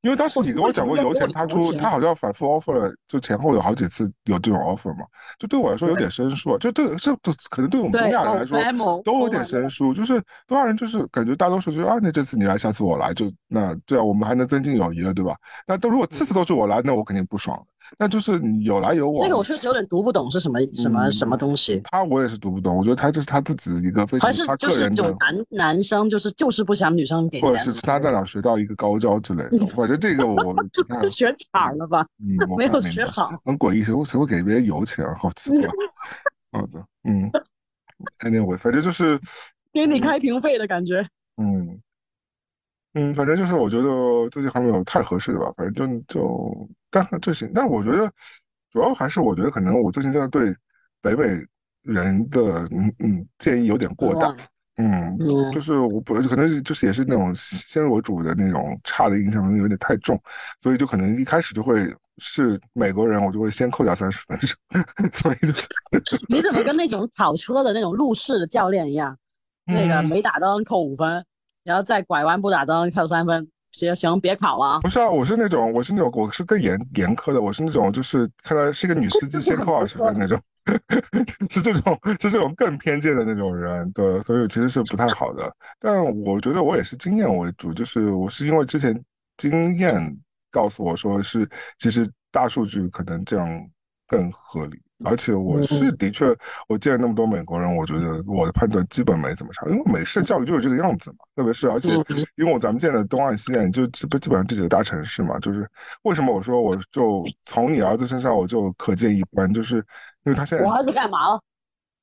因为当时你跟我讲过油钱，他出他好像反复 offer，就前后有好几次有这种 offer 嘛，就对我来说有点生疏，就对这可能对我们东亚人来说都有点生疏，就是东亚人就是感觉大多数就是啊，那这次你来，下次我来，就那这样我们还能增进友谊了，对吧？那都如果次次都是我来，那我肯定不爽。那就是有来有往，
这个我确实有点读不懂是什么什么什么东西。
他我也是读不懂，我觉得他这是他自己一个非常他个人
的男男生，就是就是不想女生给
钱，或者是他在哪学到一个高招之类的。反正这个我 (laughs)
学岔了吧？嗯，没有学好，
很诡异，谁会谁会给别人油钱？好奇怪。好的，嗯，(laughs) anyway，反正就是
给你开瓶费的感觉。
嗯。嗯，反正就是我觉得最近还没有太合适的吧，反正就就但这行，但我觉得主要还是我觉得可能我最近真的对北美人的嗯嗯建议有点过大，嗯，就是我不可能就是也是那种先入为主的那种差的印象有点太重，所以就可能一开始就会是美国人，我就会先扣掉三十分，(laughs) 所以就是
你怎么跟那种跑车的那种路试的教练一样，(laughs) 那个没打灯扣五分。然后再拐弯不打灯扣三分，行行别考了。
不是啊，我是那种，我是那种，我是更严严苛的。我是那种，就是看到是一个女司机先扣二十分那种，(laughs) 是这种是这种更偏见的那种人。对，所以其实是不太好的。但我觉得我也是经验为主，就是我是因为之前经验告诉我说是，其实大数据可能这样更合理。而且我是的确，我见了那么多美国人，我觉得我的判断基本没怎么差，因为美式教育就是这个样子嘛。特别是而且，因为我咱们见的东岸西岸就基本基本上这几个大城市嘛，就是为什么我说我就从你儿子身上我就可见一斑，就是因为他现在
我儿子干嘛了？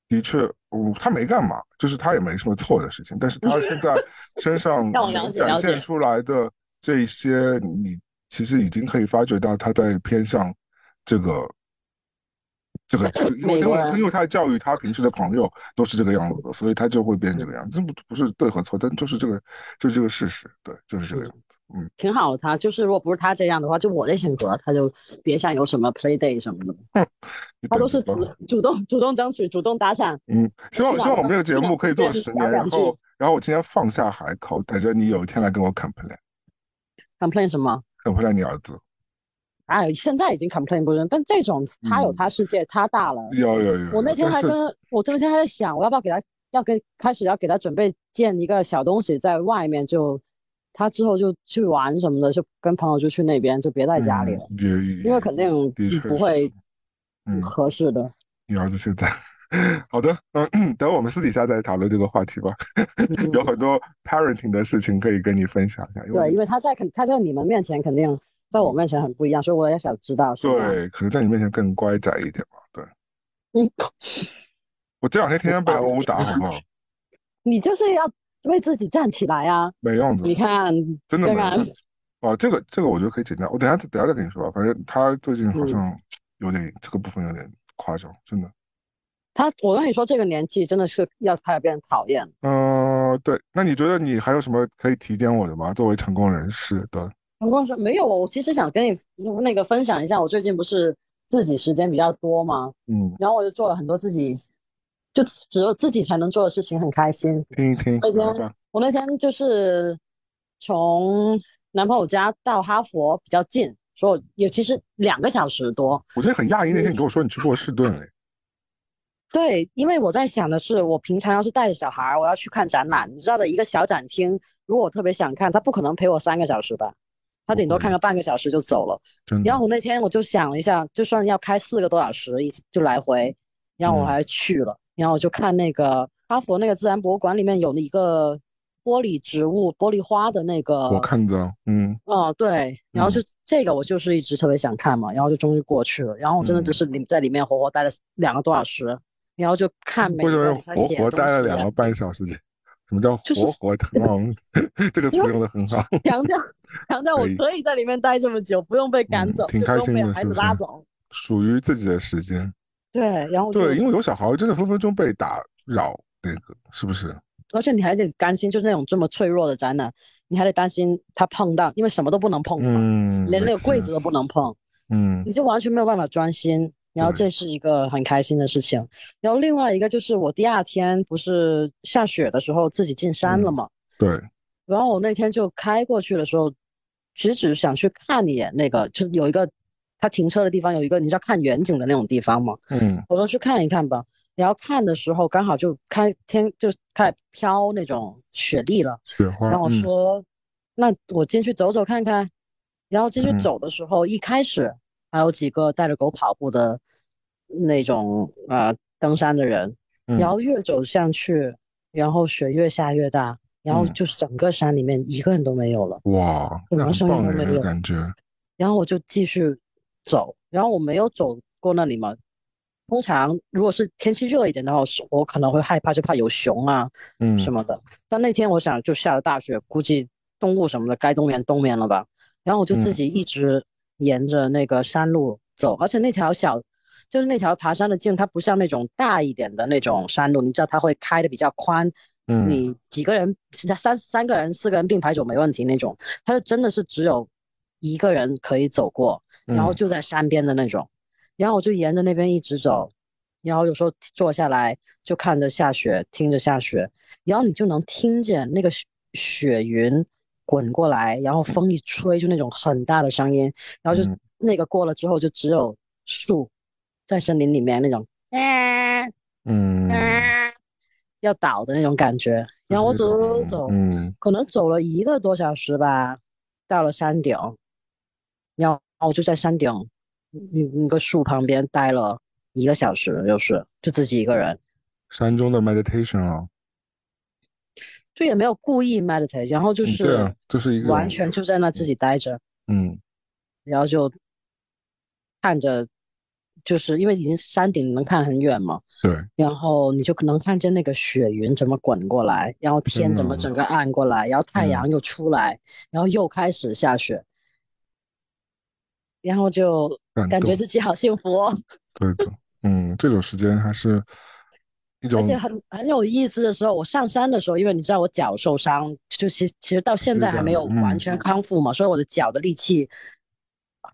的确，我他没干嘛，就是他也没什么错的事情，但是他现在 (laughs) 身上展现出来的这一些，你其实已经可以发觉到他在偏向这个。这个，(laughs) 因为因为因为他的教育，他平时的朋友都是这个样子的，所以他就会变这个样子。这不不是对和错，但就是这个，就是这个事实，对，就是这个样子。嗯，
挺好的。他就是，如果不是他这样的话，就我的性格，他就别想有什么 play day 什么的。嗯，他都是主主动主动争取，主动搭讪。
嗯，希望希望我们这个节目可以做十年，然后然后我今天放下海口，等着你有一天来跟我 complain。
complain 什么
？complain 你儿子。
哎，现在已经 complain 不了，但这种他有他世界，他大了。
有有有。
我那天还跟我那天还在想，我要不要给他要给开始要给他准备建一个小东西在外面，就他之后就去玩什么的，就跟朋友就去那边，就别在家里了。因为肯定不会合适的。
你儿子现在好的，嗯，等我们私底下再讨论这个话题吧。(laughs) 有很多 parenting 的事情可以跟你分享一下。
对，因为他在肯他在你们面前肯定。在我面前很不一样，所以我也想知道。
对，可能在你面前更乖仔一点嘛。对，嗯，我这两天天天被殴打，好不好？(laughs)
你就是要为自己站起来啊！
没用的，
你看，
真的没样子。哦，这个这个我觉得可以剪掉。我等下等下再跟你说。反正他最近好像有点这个部分有点夸张，真的。
他，我跟你说，这个年纪真的是要他要变讨厌。
嗯，对。那你觉得你还有什么可以提点我的吗？作为成功人士，对。
成功说没有，我其实想跟你那个分享一下，我最近不是自己时间比较多嘛？嗯，然后我就做了很多自己就只有自己才能做的事情，很开心。
听一听。
那天我那天就是从男朋友家到哈佛比较近，所以也其实两个小时多。
我觉得很讶异，那天你跟我说你去波士顿嘞。(laughs)
对，因为我在想的是，我平常要是带着小孩，我要去看展览，你知道的一个小展厅，如果我特别想看，他不可能陪我三个小时吧。他顶多看个半个小时就走了，然后我那天我就想了一下，就算要开四个多小时一就来回，然后我还去了，然后我就看那个哈佛那个自然博物馆里面有一个玻璃植物、玻璃花的那个，
我看到，嗯，
哦对，然后就这个我就是一直特别想看嘛，然后就终于过去了，然后我真的就是里在里面活活待了两个多小时，然后就看每个
活活待了两个半小时。什么叫活活疼？(laughs) 这个词用的很好，
强调强调我可以在里面待这么久，不用被赶走，
挺开心的，
孩子拉走，
属于自己的时间。
对，然后
对，因为有小孩，真的分分钟被打扰，那个是不是？
而且你还得担心，就是那种这么脆弱的展览，你还得担心他碰到，因为什么都不能碰，嗯，连那个柜子都不能碰，嗯，你就完全没有办法专心。然后这是一个很开心的事情。然后另外一个就是我第二天不是下雪的时候自己进山了嘛？
对。
然后我那天就开过去的时候，其实只是想去看一眼那个，就是有一个他停车的地方，有一个你知道看远景的那种地方嘛。
嗯。
我说去看一看吧。然后看的时候刚好就开天就开始飘那种雪粒了。
雪花。
然后我说，那我进去走走看看。然后进去走的时候，一开始还有几个带着狗跑步的那种啊登山的人，然后越走上去，然后雪越下越大，然后就是整个山里面一个人都没有了，
哇，
什么声音都没有
感觉。
然后我就继续走，然后我没有走过那里嘛。通常如果是天气热一点的话，我可能会害怕，就怕有熊啊，嗯什么的。但那天我想就下了大雪，估计动物什么的该冬眠冬眠了吧。然后我就自己一直沿着那个山路走，而且那条小，就是那条爬山的径，它不像那种大一点的那种山路，你知道它会开的比较宽，嗯，你几个人三三个人四个人并排走没问题那种，它是真的是只有一个人可以走过，然后就在山边的那种，然后我就沿着那边一直走，然后有时候坐下来就看着下雪，听着下雪，然后你就能听见那个雪云。滚过来，然后风一吹，就那种很大的声音，然后就那个过了之后，就只有树在森林里面那种，
嗯，
要倒的那种感觉。然后我走走走，嗯，可能走了一个多小时吧，到了山顶，然后我就在山顶那那个树旁边待了一个小时，就是就自己一个人。
山中的 meditation 啊。
就也没有故意 meditate，然后就是，
对啊，就是一个
完全就在那自己待着，
嗯，
然后就看着，就是因为已经山顶能看很远嘛，
对，
然后你就可能看见那个雪云怎么滚过来，然后天怎么整个暗过来，然后太阳又出来，然后又开始下雪，然后就感觉自己好幸福哦。
对的，(laughs) 嗯，这种时间还是。
而且很很有意思的时候，我上山的时候，因为你知道我脚受伤，就其其实到现在还没有完全康复嘛，所以我的脚的力气，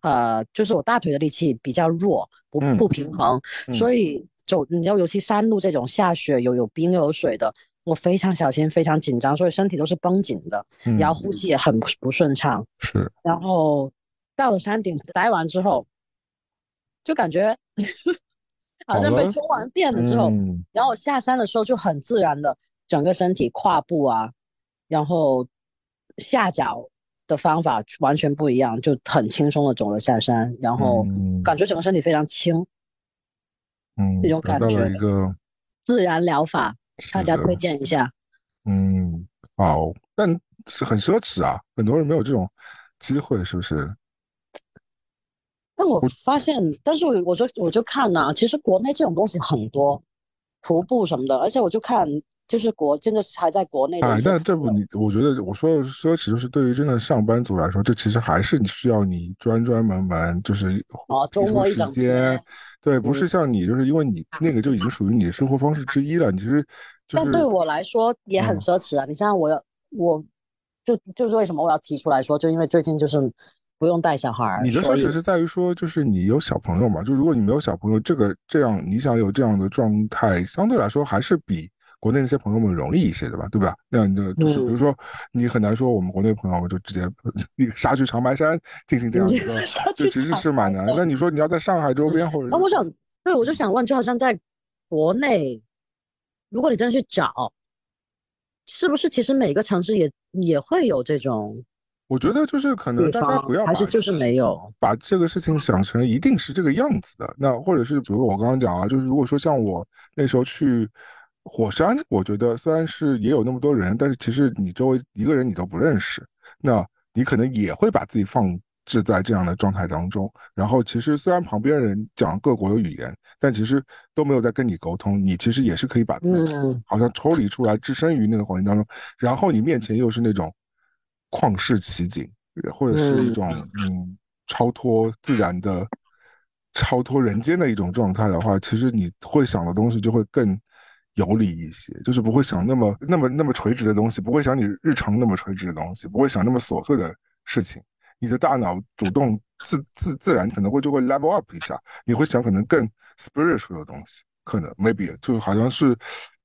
呃，就是我大腿的力气比较弱，不不平衡，所以走，你知道，尤其山路这种下雪有有冰又有水的，我非常小心，非常紧张，所以身体都是绷紧的，然后呼吸也很不顺畅。
是，
然后到了山顶待完之后，就感觉。好像被充完电了之后，然后我下山的时候就很自然的，整个身体跨步啊，然后下脚的方法完全不一样，就很轻松的走了下山，然后感觉整个身体非常轻，
嗯，
那种感觉
一个
自然疗法，大家推荐一下。
嗯，好，但是很奢侈啊，很多人没有这种机会，是不是？
但我发现，但是我我就我就看呐，其实国内这种东西很多，徒步什么的，而且我就看，就是国真的是还在国内。
哎，但这不你，我觉得我说的奢侈，就是对于真的上班族来说，这其实还是你需要你专专门门，就是
哦，周末一整
天，对，不是像你，就是因为你那个就已经属于你的生活方式之一了。你其实，
但对我来说也很奢侈啊。你像我，我就就是为什么我要提出来说，就因为最近就是。不用带小孩儿。
你的奢侈是在于说，就是你有小朋友嘛？就如果你没有小朋友，这个这样你想有这样的状态，相对来说还是比国内那些朋友们容易一些的吧？对吧？那样的就是，比如说你很难说我们国内朋友就直接那个杀去长白山进行这样一个，(laughs) 就其实是蛮难。那你说你要在上海周边或者……
啊我想，对，我就想问，就好像在国内，如果你真的去找，是不是其实每个城市也也会有这种？
我觉得就是可能大家不要
还是就是没有
把这个事情想成一定是这个样子的。那或者是比如我刚刚讲啊，就是如果说像我那时候去火山，我觉得虽然是也有那么多人，但是其实你周围一个人你都不认识，那你可能也会把自己放置在这样的状态当中。然后其实虽然旁边人讲各国的语言，但其实都没有在跟你沟通，你其实也是可以把自己好像抽离出来，置身于那个环境当中。然后你面前又是那种。旷世奇景，或者是一种嗯超脱自然的、超脱人间的一种状态的话，其实你会想的东西就会更有理一些，就是不会想那么那么那么垂直的东西，不会想你日常那么垂直的东西，不会想那么琐碎的事情。你的大脑主动自自自然可能会就会 level up 一下，你会想可能更 spiritual 的东西，可能 maybe 就好像是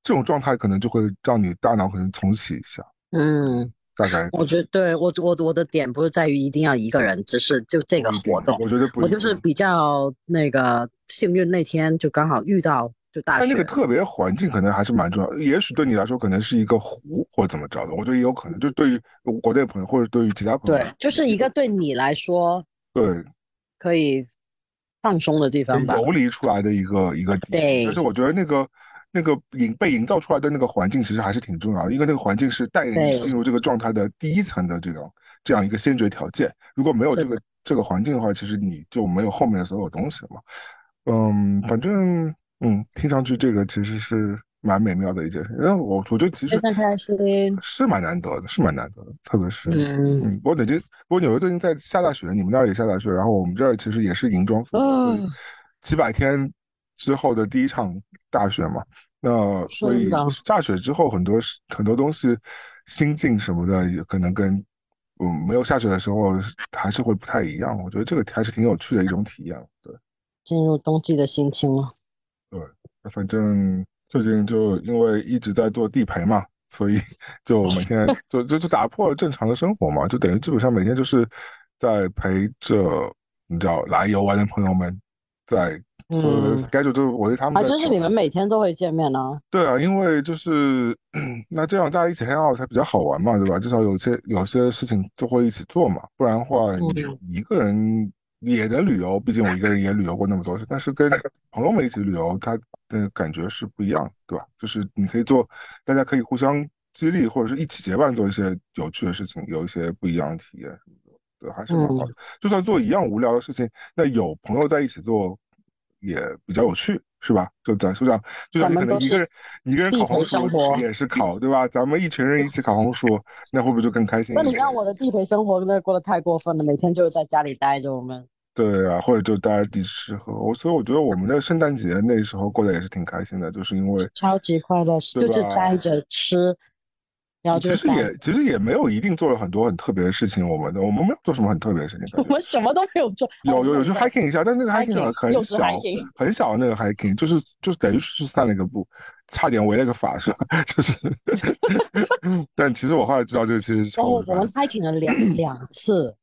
这种状态，可能就会让你大脑可能重启一下。
嗯，
大概
我觉得对我我我的点不是在于一定要一个人，只是就这个活动，
我觉得不
我就是比较那个幸运，那天就刚好遇到就大。
但那个特别环境可能还是蛮重要，也许对你来说可能是一个湖或怎么着的，我觉得也有可能。就对于国内朋友或者对于其他朋友，
对，就是一个对你来说，
对，
可以放松的地方吧，
游离出来的一个一个。
对。
但是我觉得那个那个营被营造出来的那个环境其实还是挺重要的，因为那个环境是带领你进入这个状态的第一层的这种这样一个先决条件。如果没有这个这个环境的话，其实你就没有后面的所有东西了嘛。嗯，反正。嗯，听上去这个其实是蛮美妙的一件事，因为我我觉得其实是蛮难得的，是蛮难得的，特别是嗯。嗯，我北京，不过纽约最近在下大雪，你们那儿也下大雪，然后我们这儿其实也是银装素
嗯，
几百天之后的第一场大雪嘛，那所以下雪之后很多很多东西心境什么的也可能跟嗯没有下雪的时候还是会不太一样，我觉得这个还是挺有趣的一种体验，对，
进入冬季的心情了。
对，反正最近就因为一直在做地陪嘛，所以 (laughs) 就每天就就就打破了正常的生活嘛，就等于基本上每天就是在陪着你知道来游玩的朋友们在
嗯
，schedule 就我对他们
还真是你们每天都会见面呢。
对啊，因为就是 (clears throat) 那这样大家一起 hang out 才比较好玩嘛，对吧？至少有些有些事情就会一起做嘛，不然的话你一个人。也能旅游，毕竟我一个人也旅游过那么多次。但是跟朋友们一起旅游，他的感觉是不一样，对吧？就是你可以做，大家可以互相激励，或者是一起结伴做一些有趣的事情，有一些不一样的体验什么的，对，还是蛮好的。就算做一样无聊的事情，那有朋友在一起做也比较有趣，是吧？就咱就像就像你可能一个人一个人烤红薯也是烤，对吧？咱们一群人一起烤红薯，那会不会就更开心？
那你让我的地陪生活真的过得太过分了，每天就是在家里待着，我们。
对啊，或者就待地吃喝，我所以我觉得我们的圣诞节那时候过得也是挺开心的，就是因为
超级快乐，就是待着吃，然后
其实也其实也没有一定做了很多很特别的事情，我们的我们没有做什么很特别的事情，
我们什么都没有做，
有有有去 hiking 一下，但那个 hiking 很小很小的那个 hiking，就是就是等于是散了一个步，差点围了个法是吧？(laughs) 就是，(laughs) 但其实我后来知道这个其实哦。
我们 hiking 了两两次。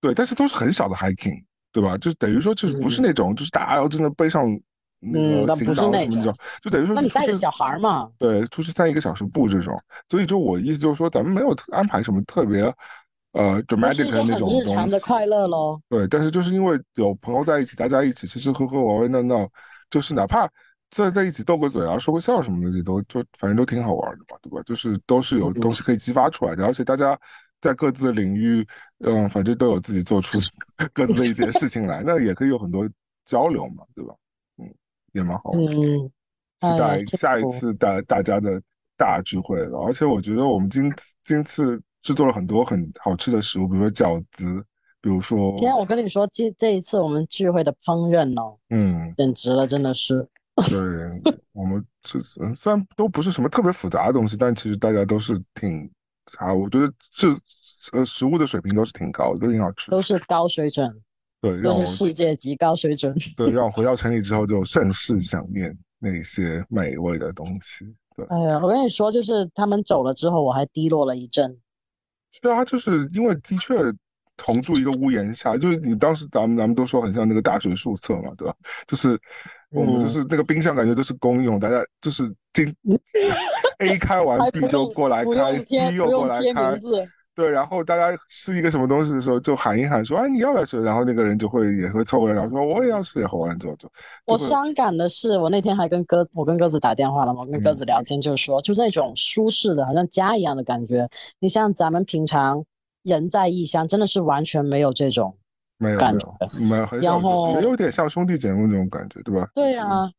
对，但是都是很小的 hiking，对吧？就等于说，就是不是那种，就是大家要真的背上那个行囊什么那种，就等于说，
那你带着小孩嘛？
对，出去散一个小时步这种。所以就我意思就是说，咱们没有安排什么特别呃 dramatic 的那种。
日常的快乐喽。
对，但是就是因为有朋友在一起，大家一起吃吃喝喝、玩玩闹闹，就是哪怕在在一起斗个嘴啊、说个笑什么的，都就反正都挺好玩的嘛，对吧？就是都是有东西可以激发出来的，而且大家。在各自的领域，嗯，反正都有自己做出 (laughs) 各自的一些事情来，那也可以有很多交流嘛，对吧？嗯，也蛮好。
嗯，
期待下一次大大家的大聚会了。而且我觉得我们今今次制作了很多很好吃的食物，比如说饺子，比如说……
今天我跟你说，这这一次我们聚会的烹饪哦，
嗯，
简直了，真的是。
对，我们这虽然都不是什么特别复杂的东西，但其实大家都是挺。啊，我觉得这呃食物的水平都是挺高的，都挺好吃，
都是高水准，
对，都
是世界级高水准。(laughs)
对，让我回到城里之后就甚是想念那些美味的东西。对，
哎呀，我跟你说，就是他们走了之后，我还低落了一阵。
是啊，就是因为的确同住一个屋檐下，就是你当时咱们咱们都说很像那个大学宿舍嘛，对吧？就是我们就是那个冰箱，感觉都是公用，大家就是进。A 开完 B 就过来开，C 又过来开，对，然后大家吃一个什么东西的时候就喊一喊说，哎，你要不要吃？然后那个人就会也会凑过来，然后说我也要吃，然后完了之后就。
我伤感的是，我那天还跟鸽，我跟鸽子打电话了嘛，跟鸽子聊天，就是说，就那种舒适的，好像家一样的感觉。你像咱们平常人在异乡，真的是完全没有这种
没有
感觉，
没有，然后也有点像兄弟姐妹那种感觉，对吧？
对啊，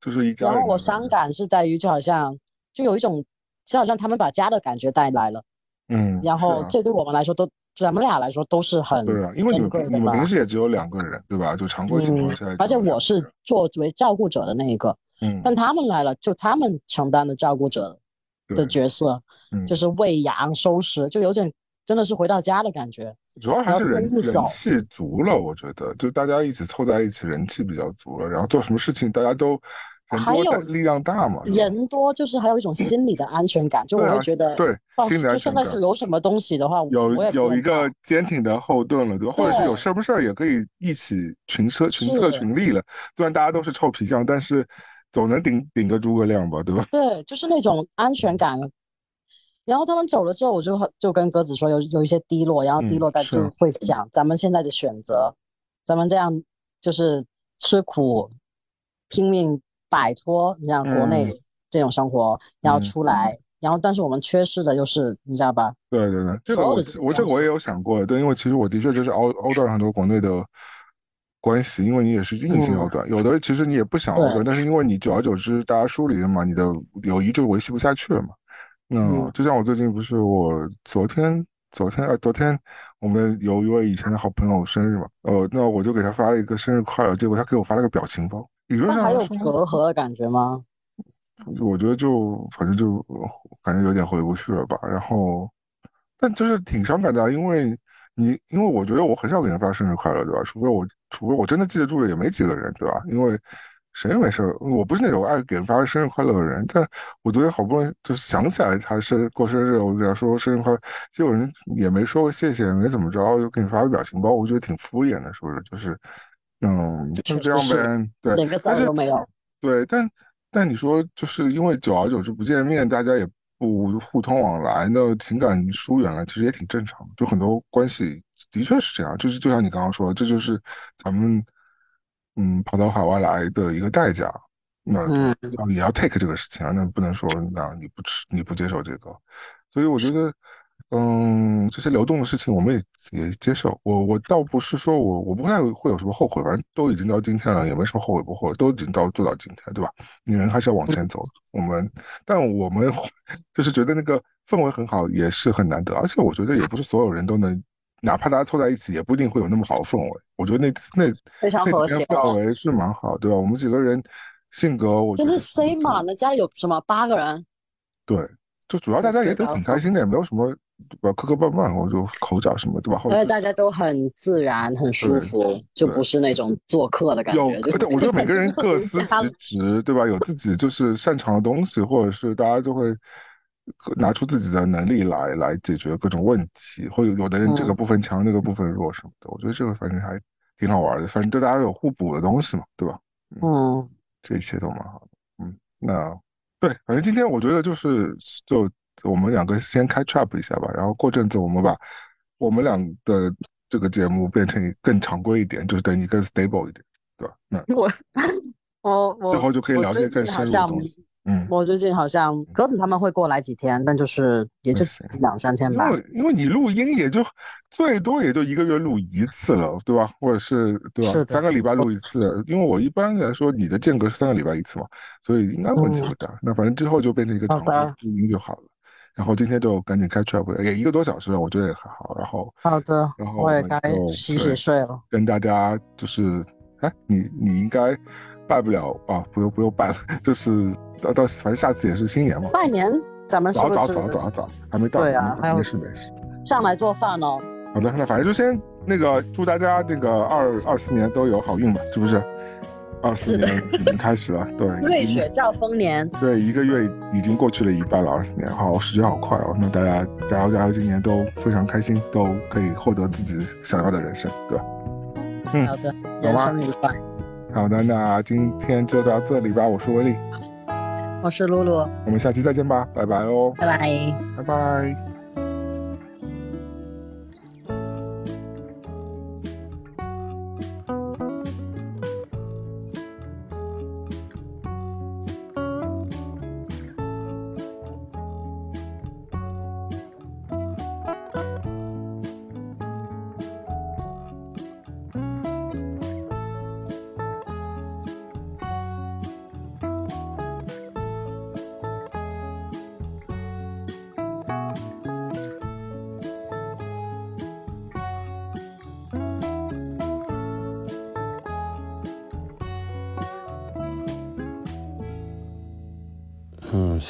就是一家。
然后我伤感是在于，就好像。就有一种，就好像他们把家的感觉带来了，
嗯，
然后这对我们来说都，咱们俩来说都是很
对啊，因为你们你们平时也只有两个人，对吧？就常规情况下，
而且我是作为照顾者的那一个，
嗯，
但他们来了，就他们承担的照顾者的角色，就是喂养、收拾，就有点真的是回到家的感觉。
主要还是人人气足了，我觉得就大家一起凑在一起，人气比较足了，然后做什么事情大家都
还有
力量大嘛，
人多就是还有一种心理的安全感，就我会觉得
对，心理安全感。
现在是有什么东西的话，
有有一个坚挺的后盾了，对吧？或者是有什么事儿也可以一起群策群策群力了。虽然大家都是臭皮匠，但是总能顶顶个诸葛亮吧，对吧？(laughs)
对，就是那种安全感。然后他们走了之后，我就就跟鸽子说有有一些低落，然后低落但就会想，咱们现在的选择，咱们这样就是吃苦，拼命摆脱你像国内这种生活，然后出来，然后但是我们缺失的就是你知道吧？
对对对，这个我我这个我也有想过，对，因为其实我的确就是凹凹断了很多国内的关系，因为你也是硬性凹断，有的其实你也不想凹断，但是因为你久而久之大家疏离了嘛，你的友谊就维系不下去了嘛。嗯，就像我最近不是我昨天昨天啊昨天我们有一位以前的好朋友生日嘛，呃，那我就给他发了一个生日快乐，结果他给我发了个表情包。理论上
还有隔阂的感觉吗？
我觉得就反正就感觉有点回不去了吧。然后，但就是挺伤感的，因为你因为我觉得我很少给人发生日快乐，对吧？除非我除非我真的记得住的也没几个人，对吧？因为。谁也没事我不是那种爱给人发生日快乐的人，但我昨天好不容易就是想起来他是过生日，我给他说生日快乐，结果人也没说谢谢，没怎么着，又给你发个表情包，我觉得挺敷衍的，是不是？就是，嗯，就这样呗，对，
连个赞都没有。
对，但但你说就是因为久而久之不见面，大家也不互通往来，那情感疏远了，其实也挺正常。就很多关系的确是这样，就是就像你刚刚说的，这就是咱们。嗯，跑到海外来的一个代价，那也要 take 这个事情啊，那不能说那你不吃你不接受这个，所以我觉得，嗯，这些流动的事情我们也也接受。我我倒不是说我我不太会有什么后悔，反正都已经到今天了，也没什么后悔不后悔，都已经到做到今天，对吧？女人还是要往前走。我们，但我们 (laughs) 就是觉得那个氛围很好，也是很难得，而且我觉得也不是所有人都能。哪怕大家凑在一起，也不一定会有那么好的氛围。我觉得那那
非常和谐，
氛围是蛮好，对吧？我们几个人性格，我
真是塞满了家里有什么八个人？
对，就主要大家也都挺开心的，也没有什么磕磕绊绊，或者口角什么，对吧？
后来大家都很自然、很舒服，就不是那种做客的感觉。有，
我觉得每个人 (laughs) 各司其职，对吧？有自己就是擅长的东西，或者是大家就会。拿出自己的能力来来解决各种问题，或者有的人这个部分强，那个部分弱什么的，我觉得这个反正还挺好玩的。反正对大家有互补的东西嘛，对吧？
嗯，
这一切都蛮好的。嗯，那对，反正今天我觉得就是就我们两个先开 trap 一下吧，然后过阵子我们把我们俩的这个节目变成更常规一点，就是等于更 stable 一点，对吧？那 (laughs)
我我我
最后就可以聊些更深入的东西。嗯，
我最近好像鸽子他们会过来几天，但就是也就两三天吧。
因为因为你录音也就最多也就一个月录一次了，对吧？或者是对吧？三个礼拜录一次。因为我一般来说你的间隔是三个礼拜一次嘛，所以应该问题不大。那反正之后就变成一个常规录音就好了。然后今天就赶紧开 trap，也一个多小时了，我觉得也还好。然后
好的，
然后
我也该洗洗睡了。
跟大家就是，哎，你你应该拜不了啊，不用不用拜了，(laughs) 就是。到到，反正下次也是新年嘛。
拜年，咱们
早早早早早，还没到。
对啊，还有
没事没事。
上来做饭哦。
好的，那反正就先那个祝大家那个二二四年都有好运吧，是不是？二四年已经开始了，对。
瑞雪兆丰年。
对，一个月已经过去了一半了，二四年，好，时间好快哦。那大家加油加油，今年都非常开心，都可以获得自己想要的人生，对吧？
嗯，好的，人生愉快。
好的，那今天就到这里吧，我是威力。
我是露露，
我们下期再见吧，拜拜喽，
拜拜，
拜拜。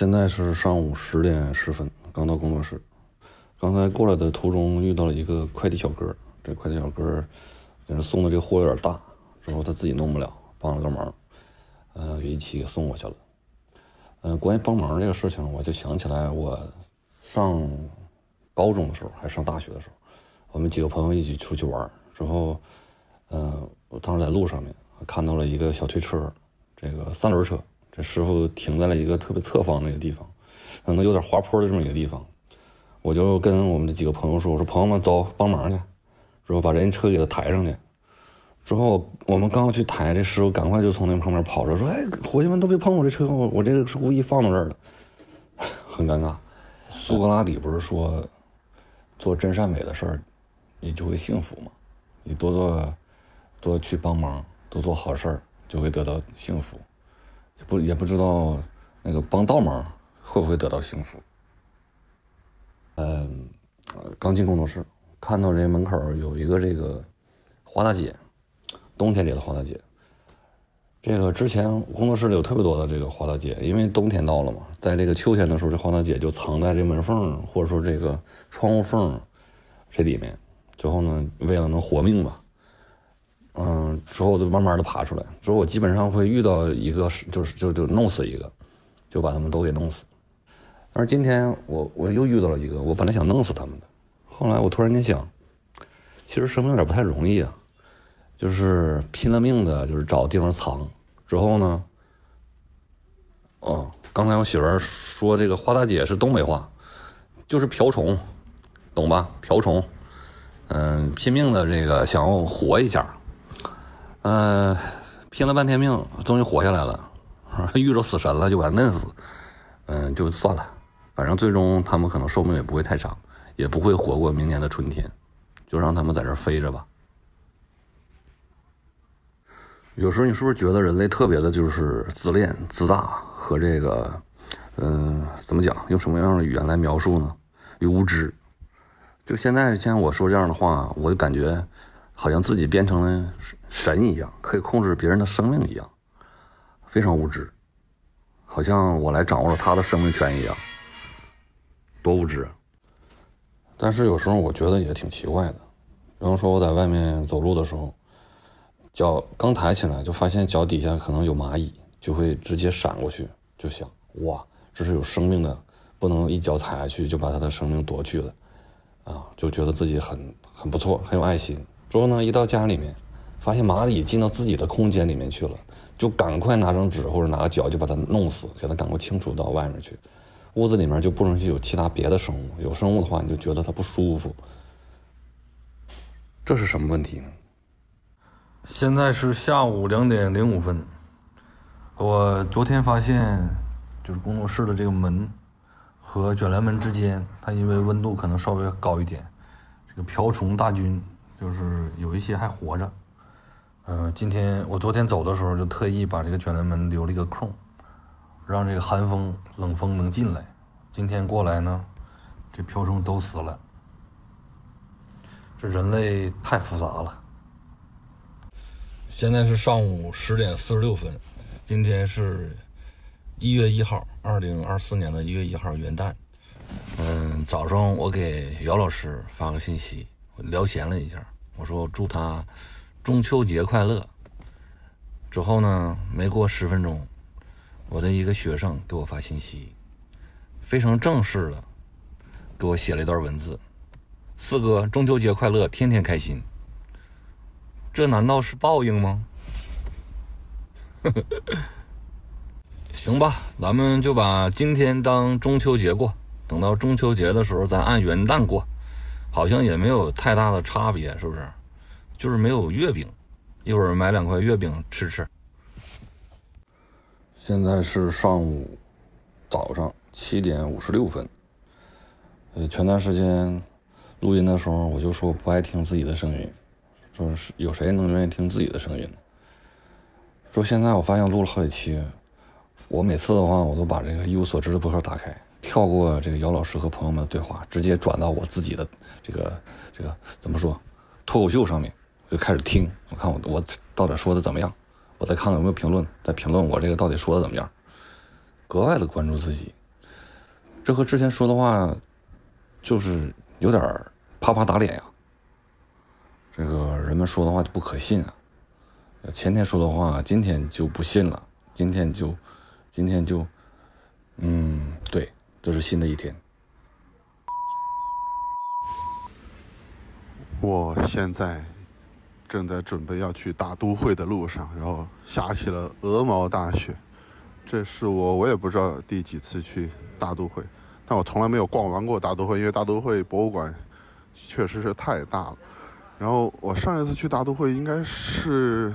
现在是上午十点十分，刚到工作室。刚才过来的途中遇到了一个快递小哥，这快递小哥给他送的这货有点大，之后他自己弄不了，帮了个忙，呃，给一起给送过去了。嗯，关于帮忙这个事情，我就想起来我上高中的时候，还上大学的时候，我们几个朋友一起出去玩，之后，嗯，我当时在路上面看到了一个小推车，这个三轮车，这师傅停在了一个特别侧方那个地方，可能有点滑坡的这么一个地方。我就跟我们的几个朋友说：“我说朋友们走，帮忙去，之后把人家车给他抬上去。之后我们刚要去抬，这师傅赶快就从那旁边跑着说：‘哎，伙计们都别碰我这车，我我这个是故意放到这儿的。(laughs) ’很尴尬。苏格拉底不是说，做真善美的事儿，你就会幸福吗？你多做，多去帮忙，多做好事儿，就会得到幸福。不也不知道那个帮倒忙会不会得到幸福。”嗯，刚进工作室，看到这门口有一个这个花大姐，冬天里的花大姐。这个之前工作室里有特别多的这个花大姐，因为冬天到了嘛，在这个秋天的时候，这花大姐就藏在这门缝或者说这个窗户缝这里面。之后呢，为了能活命吧，嗯，之后我就慢慢的爬出来。之后我基本上会遇到一个，就是就就弄死一个，就把他们都给弄死。而今天我我又遇到了一个，我本来想弄死他们的，后来我突然间想，其实生命有点不太容易啊，就是拼了命的，就是找地方藏。之后呢，哦，刚才我媳妇说这个花大姐是东北话，就是瓢虫，懂吧？瓢虫，嗯，拼命的这个想要活一下，嗯，拼了半天命，终于活下来了，(laughs) 遇着死神了就把他弄死，嗯，就算了。反正最终他们可能寿命也不会太长，也不会活过明年的春天，就让他们在这飞着吧。有时候你是不是觉得人类特别的就是自恋、自大和这个，嗯，怎么讲？用什么样的语言来描述呢？无知。就现在像我说这样的话，我就感觉好像自己变成了神一样，可以控制别人的生命一样，非常无知，好像我来掌握了他的生命权一样。多无知！但是有时候我觉得也挺奇怪的。比方说我在外面走路的时候，脚刚抬起来就发现脚底下可能有蚂蚁，就会直接闪过去，就想哇，这是有生命的，不能一脚踩下去就把它的生命夺去了，啊，就觉得自己很很不错，很有爱心。之后呢，一到家里面，发现蚂蚁进到自己的空间里面去了，就赶快拿张纸或者拿个脚就把它弄死，给它赶快清除到外面去。屋子里面就不允许有其他别的生物，有生物的话你就觉得它不舒服，这是什么问题呢？
现在是下午两点零五分，我昨天发现，就是工作室的这个门和卷帘门之间，它因为温度可能稍微高一点，这个瓢虫大军就是有一些还活着。嗯，今天我昨天走的时候就特意把这个卷帘门留了一个空。让这个寒风、冷风能进来。今天过来呢，这瓢虫都死了。这人类太复杂了。
现在是上午十点四十六分，今天是一月一号，二零二四年的一月一号元旦。嗯，早上我给姚老师发个信息，聊闲了一下，我说祝他中秋节快乐。之后呢，没过十分钟。我的一个学生给我发信息，非常正式的给我写了一段文字：“四哥，中秋节快乐，天天开心。”这难道是报应吗？(laughs) 行吧，咱们就把今天当中秋节过，等到中秋节的时候，咱按元旦过，好像也没有太大的差别，是不是？就是没有月饼，一会儿买两块月饼吃吃。现在是上午早上七点五十六分。呃，前段时间录音的时候，我就说不爱听自己的声音，说是有谁能愿意听自己的声音？说现在我发现录了好几期，我每次的话，我都把这个一无所知的博客打开，跳过这个姚老师和朋友们的对话，直接转到我自己的这个这个怎么说脱口秀上面，就开始听，我看我我到底说的怎么样。我再看看有没有评论，再评论我这个到底说的怎么样，格外的关注自己。这和之前说的话就是有点啪啪打脸呀。这个人们说的话就不可信啊，前天说的话今天就不信了，今天就，今天就，嗯，对，这是新的一天。
我现在正在准备要去大都会的路上，然后下起了鹅毛大雪。这是我我也不知道第几次去大都会，但我从来没有逛完过大都会，因为大都会博物馆确实是太大了。然后我上一次去大都会应该是，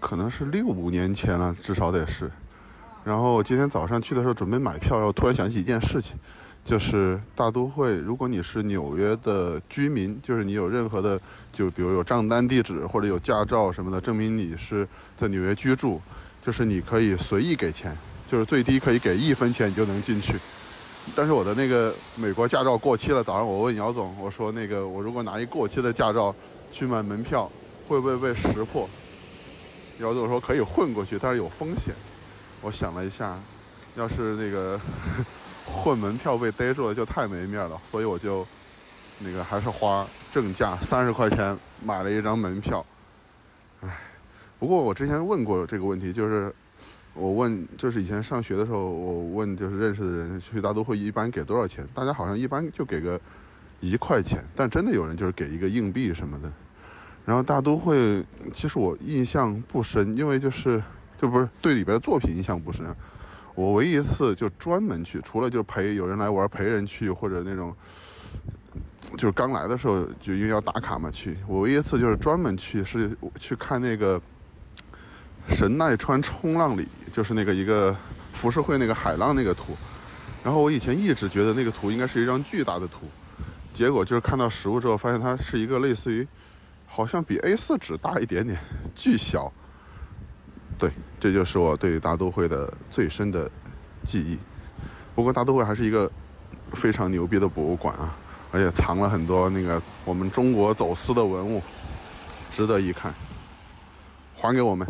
可能是六五年前了，至少得是。然后今天早上去的时候准备买票，然后突然想起一件事情，就是大都会，如果你是纽约的居民，就是你有任何的，就比如有账单地址或者有驾照什么的，证明你是在纽约居住，就是你可以随意给钱，就是最低可以给一分钱你就能进去。但是我的那个美国驾照过期了。早上我问姚总，我说那个我如果拿一过期的驾照去买门票，会不会被识破？姚总说可以混过去，但是有风险。我想了一下，要是那个混门票被逮住了，就太没面了。所以我就那个还是花正价三十块钱买了一张门票。唉，不过我之前问过这个问题，就是。我问，就是以前上学的时候，我问就是认识的人去大都会一般给多少钱？大家好像一般就给个一块钱，但真的有人就是给一个硬币什么的。然后大都会其实我印象不深，因为就是就不是对里边的作品印象不深。我唯一一次就专门去，除了就陪有人来玩陪人去，或者那种就是刚来的时候就因为要打卡嘛去。我唯一一次就是专门去是去看那个。神奈川冲浪里就是那个一个浮世绘那个海浪那个图，然后我以前一直觉得那个图应该是一张巨大的图，结果就是看到实物之后发现它是一个类似于，好像比 A4 纸大一点点，巨小。对，这就是我对大都会的最深的记忆。不过大都会还是一个非常牛逼的博物馆啊，而且藏了很多那个我们中国走私的文物，值得一看。还给我们。